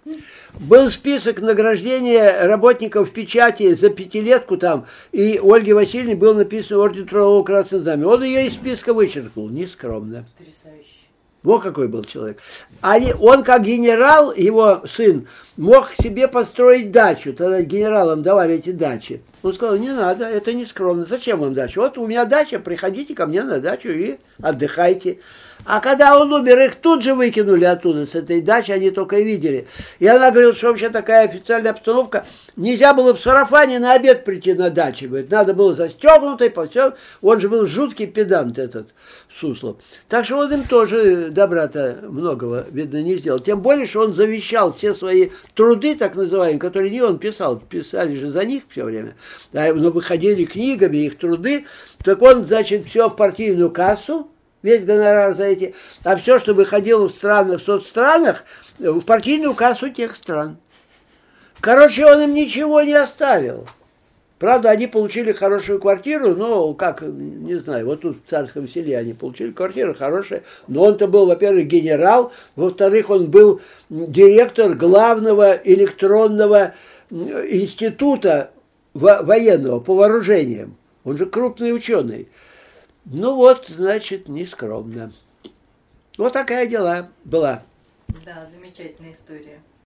S1: Был список награждения работников печати за пятилетку там, и Ольге Васильевне был написан орден Трудового Красного Знамени. Он ее из списка вычеркнул, нескромно. Потрясающе. Вот какой был человек. А он как генерал, его сын, мог себе построить дачу. Тогда генералам давали эти дачи. Он сказал, не надо, это не скромно. Зачем вам дача? Вот у меня дача, приходите ко мне на дачу и отдыхайте. А когда он умер, их тут же выкинули оттуда, с этой дачи, они только и видели. И она говорила, что вообще такая официальная обстановка, нельзя было в сарафане на обед прийти на дачу. Говорит, надо было застегнутый, все. Он же был жуткий педант этот Суслов. Так что он им тоже добра-то многого, видно, не сделал. Тем более, что он завещал все свои труды, так называемые, которые не он писал, писали же за них все время, но выходили книгами, их труды, так он, значит, все в партийную кассу, весь гонорар за эти, а все, что выходило в странах, в соцстранах, в партийную кассу тех стран. Короче, он им ничего не оставил. Правда, они получили хорошую квартиру, но как, не знаю, вот тут в Царском селе они получили квартиру хорошая, но он-то был, во-первых, генерал, во-вторых, он был директор главного электронного института военного по вооружениям. Он же крупный ученый. Ну вот, значит, нескромно. Вот такая дела была.
S2: Да, замечательная история.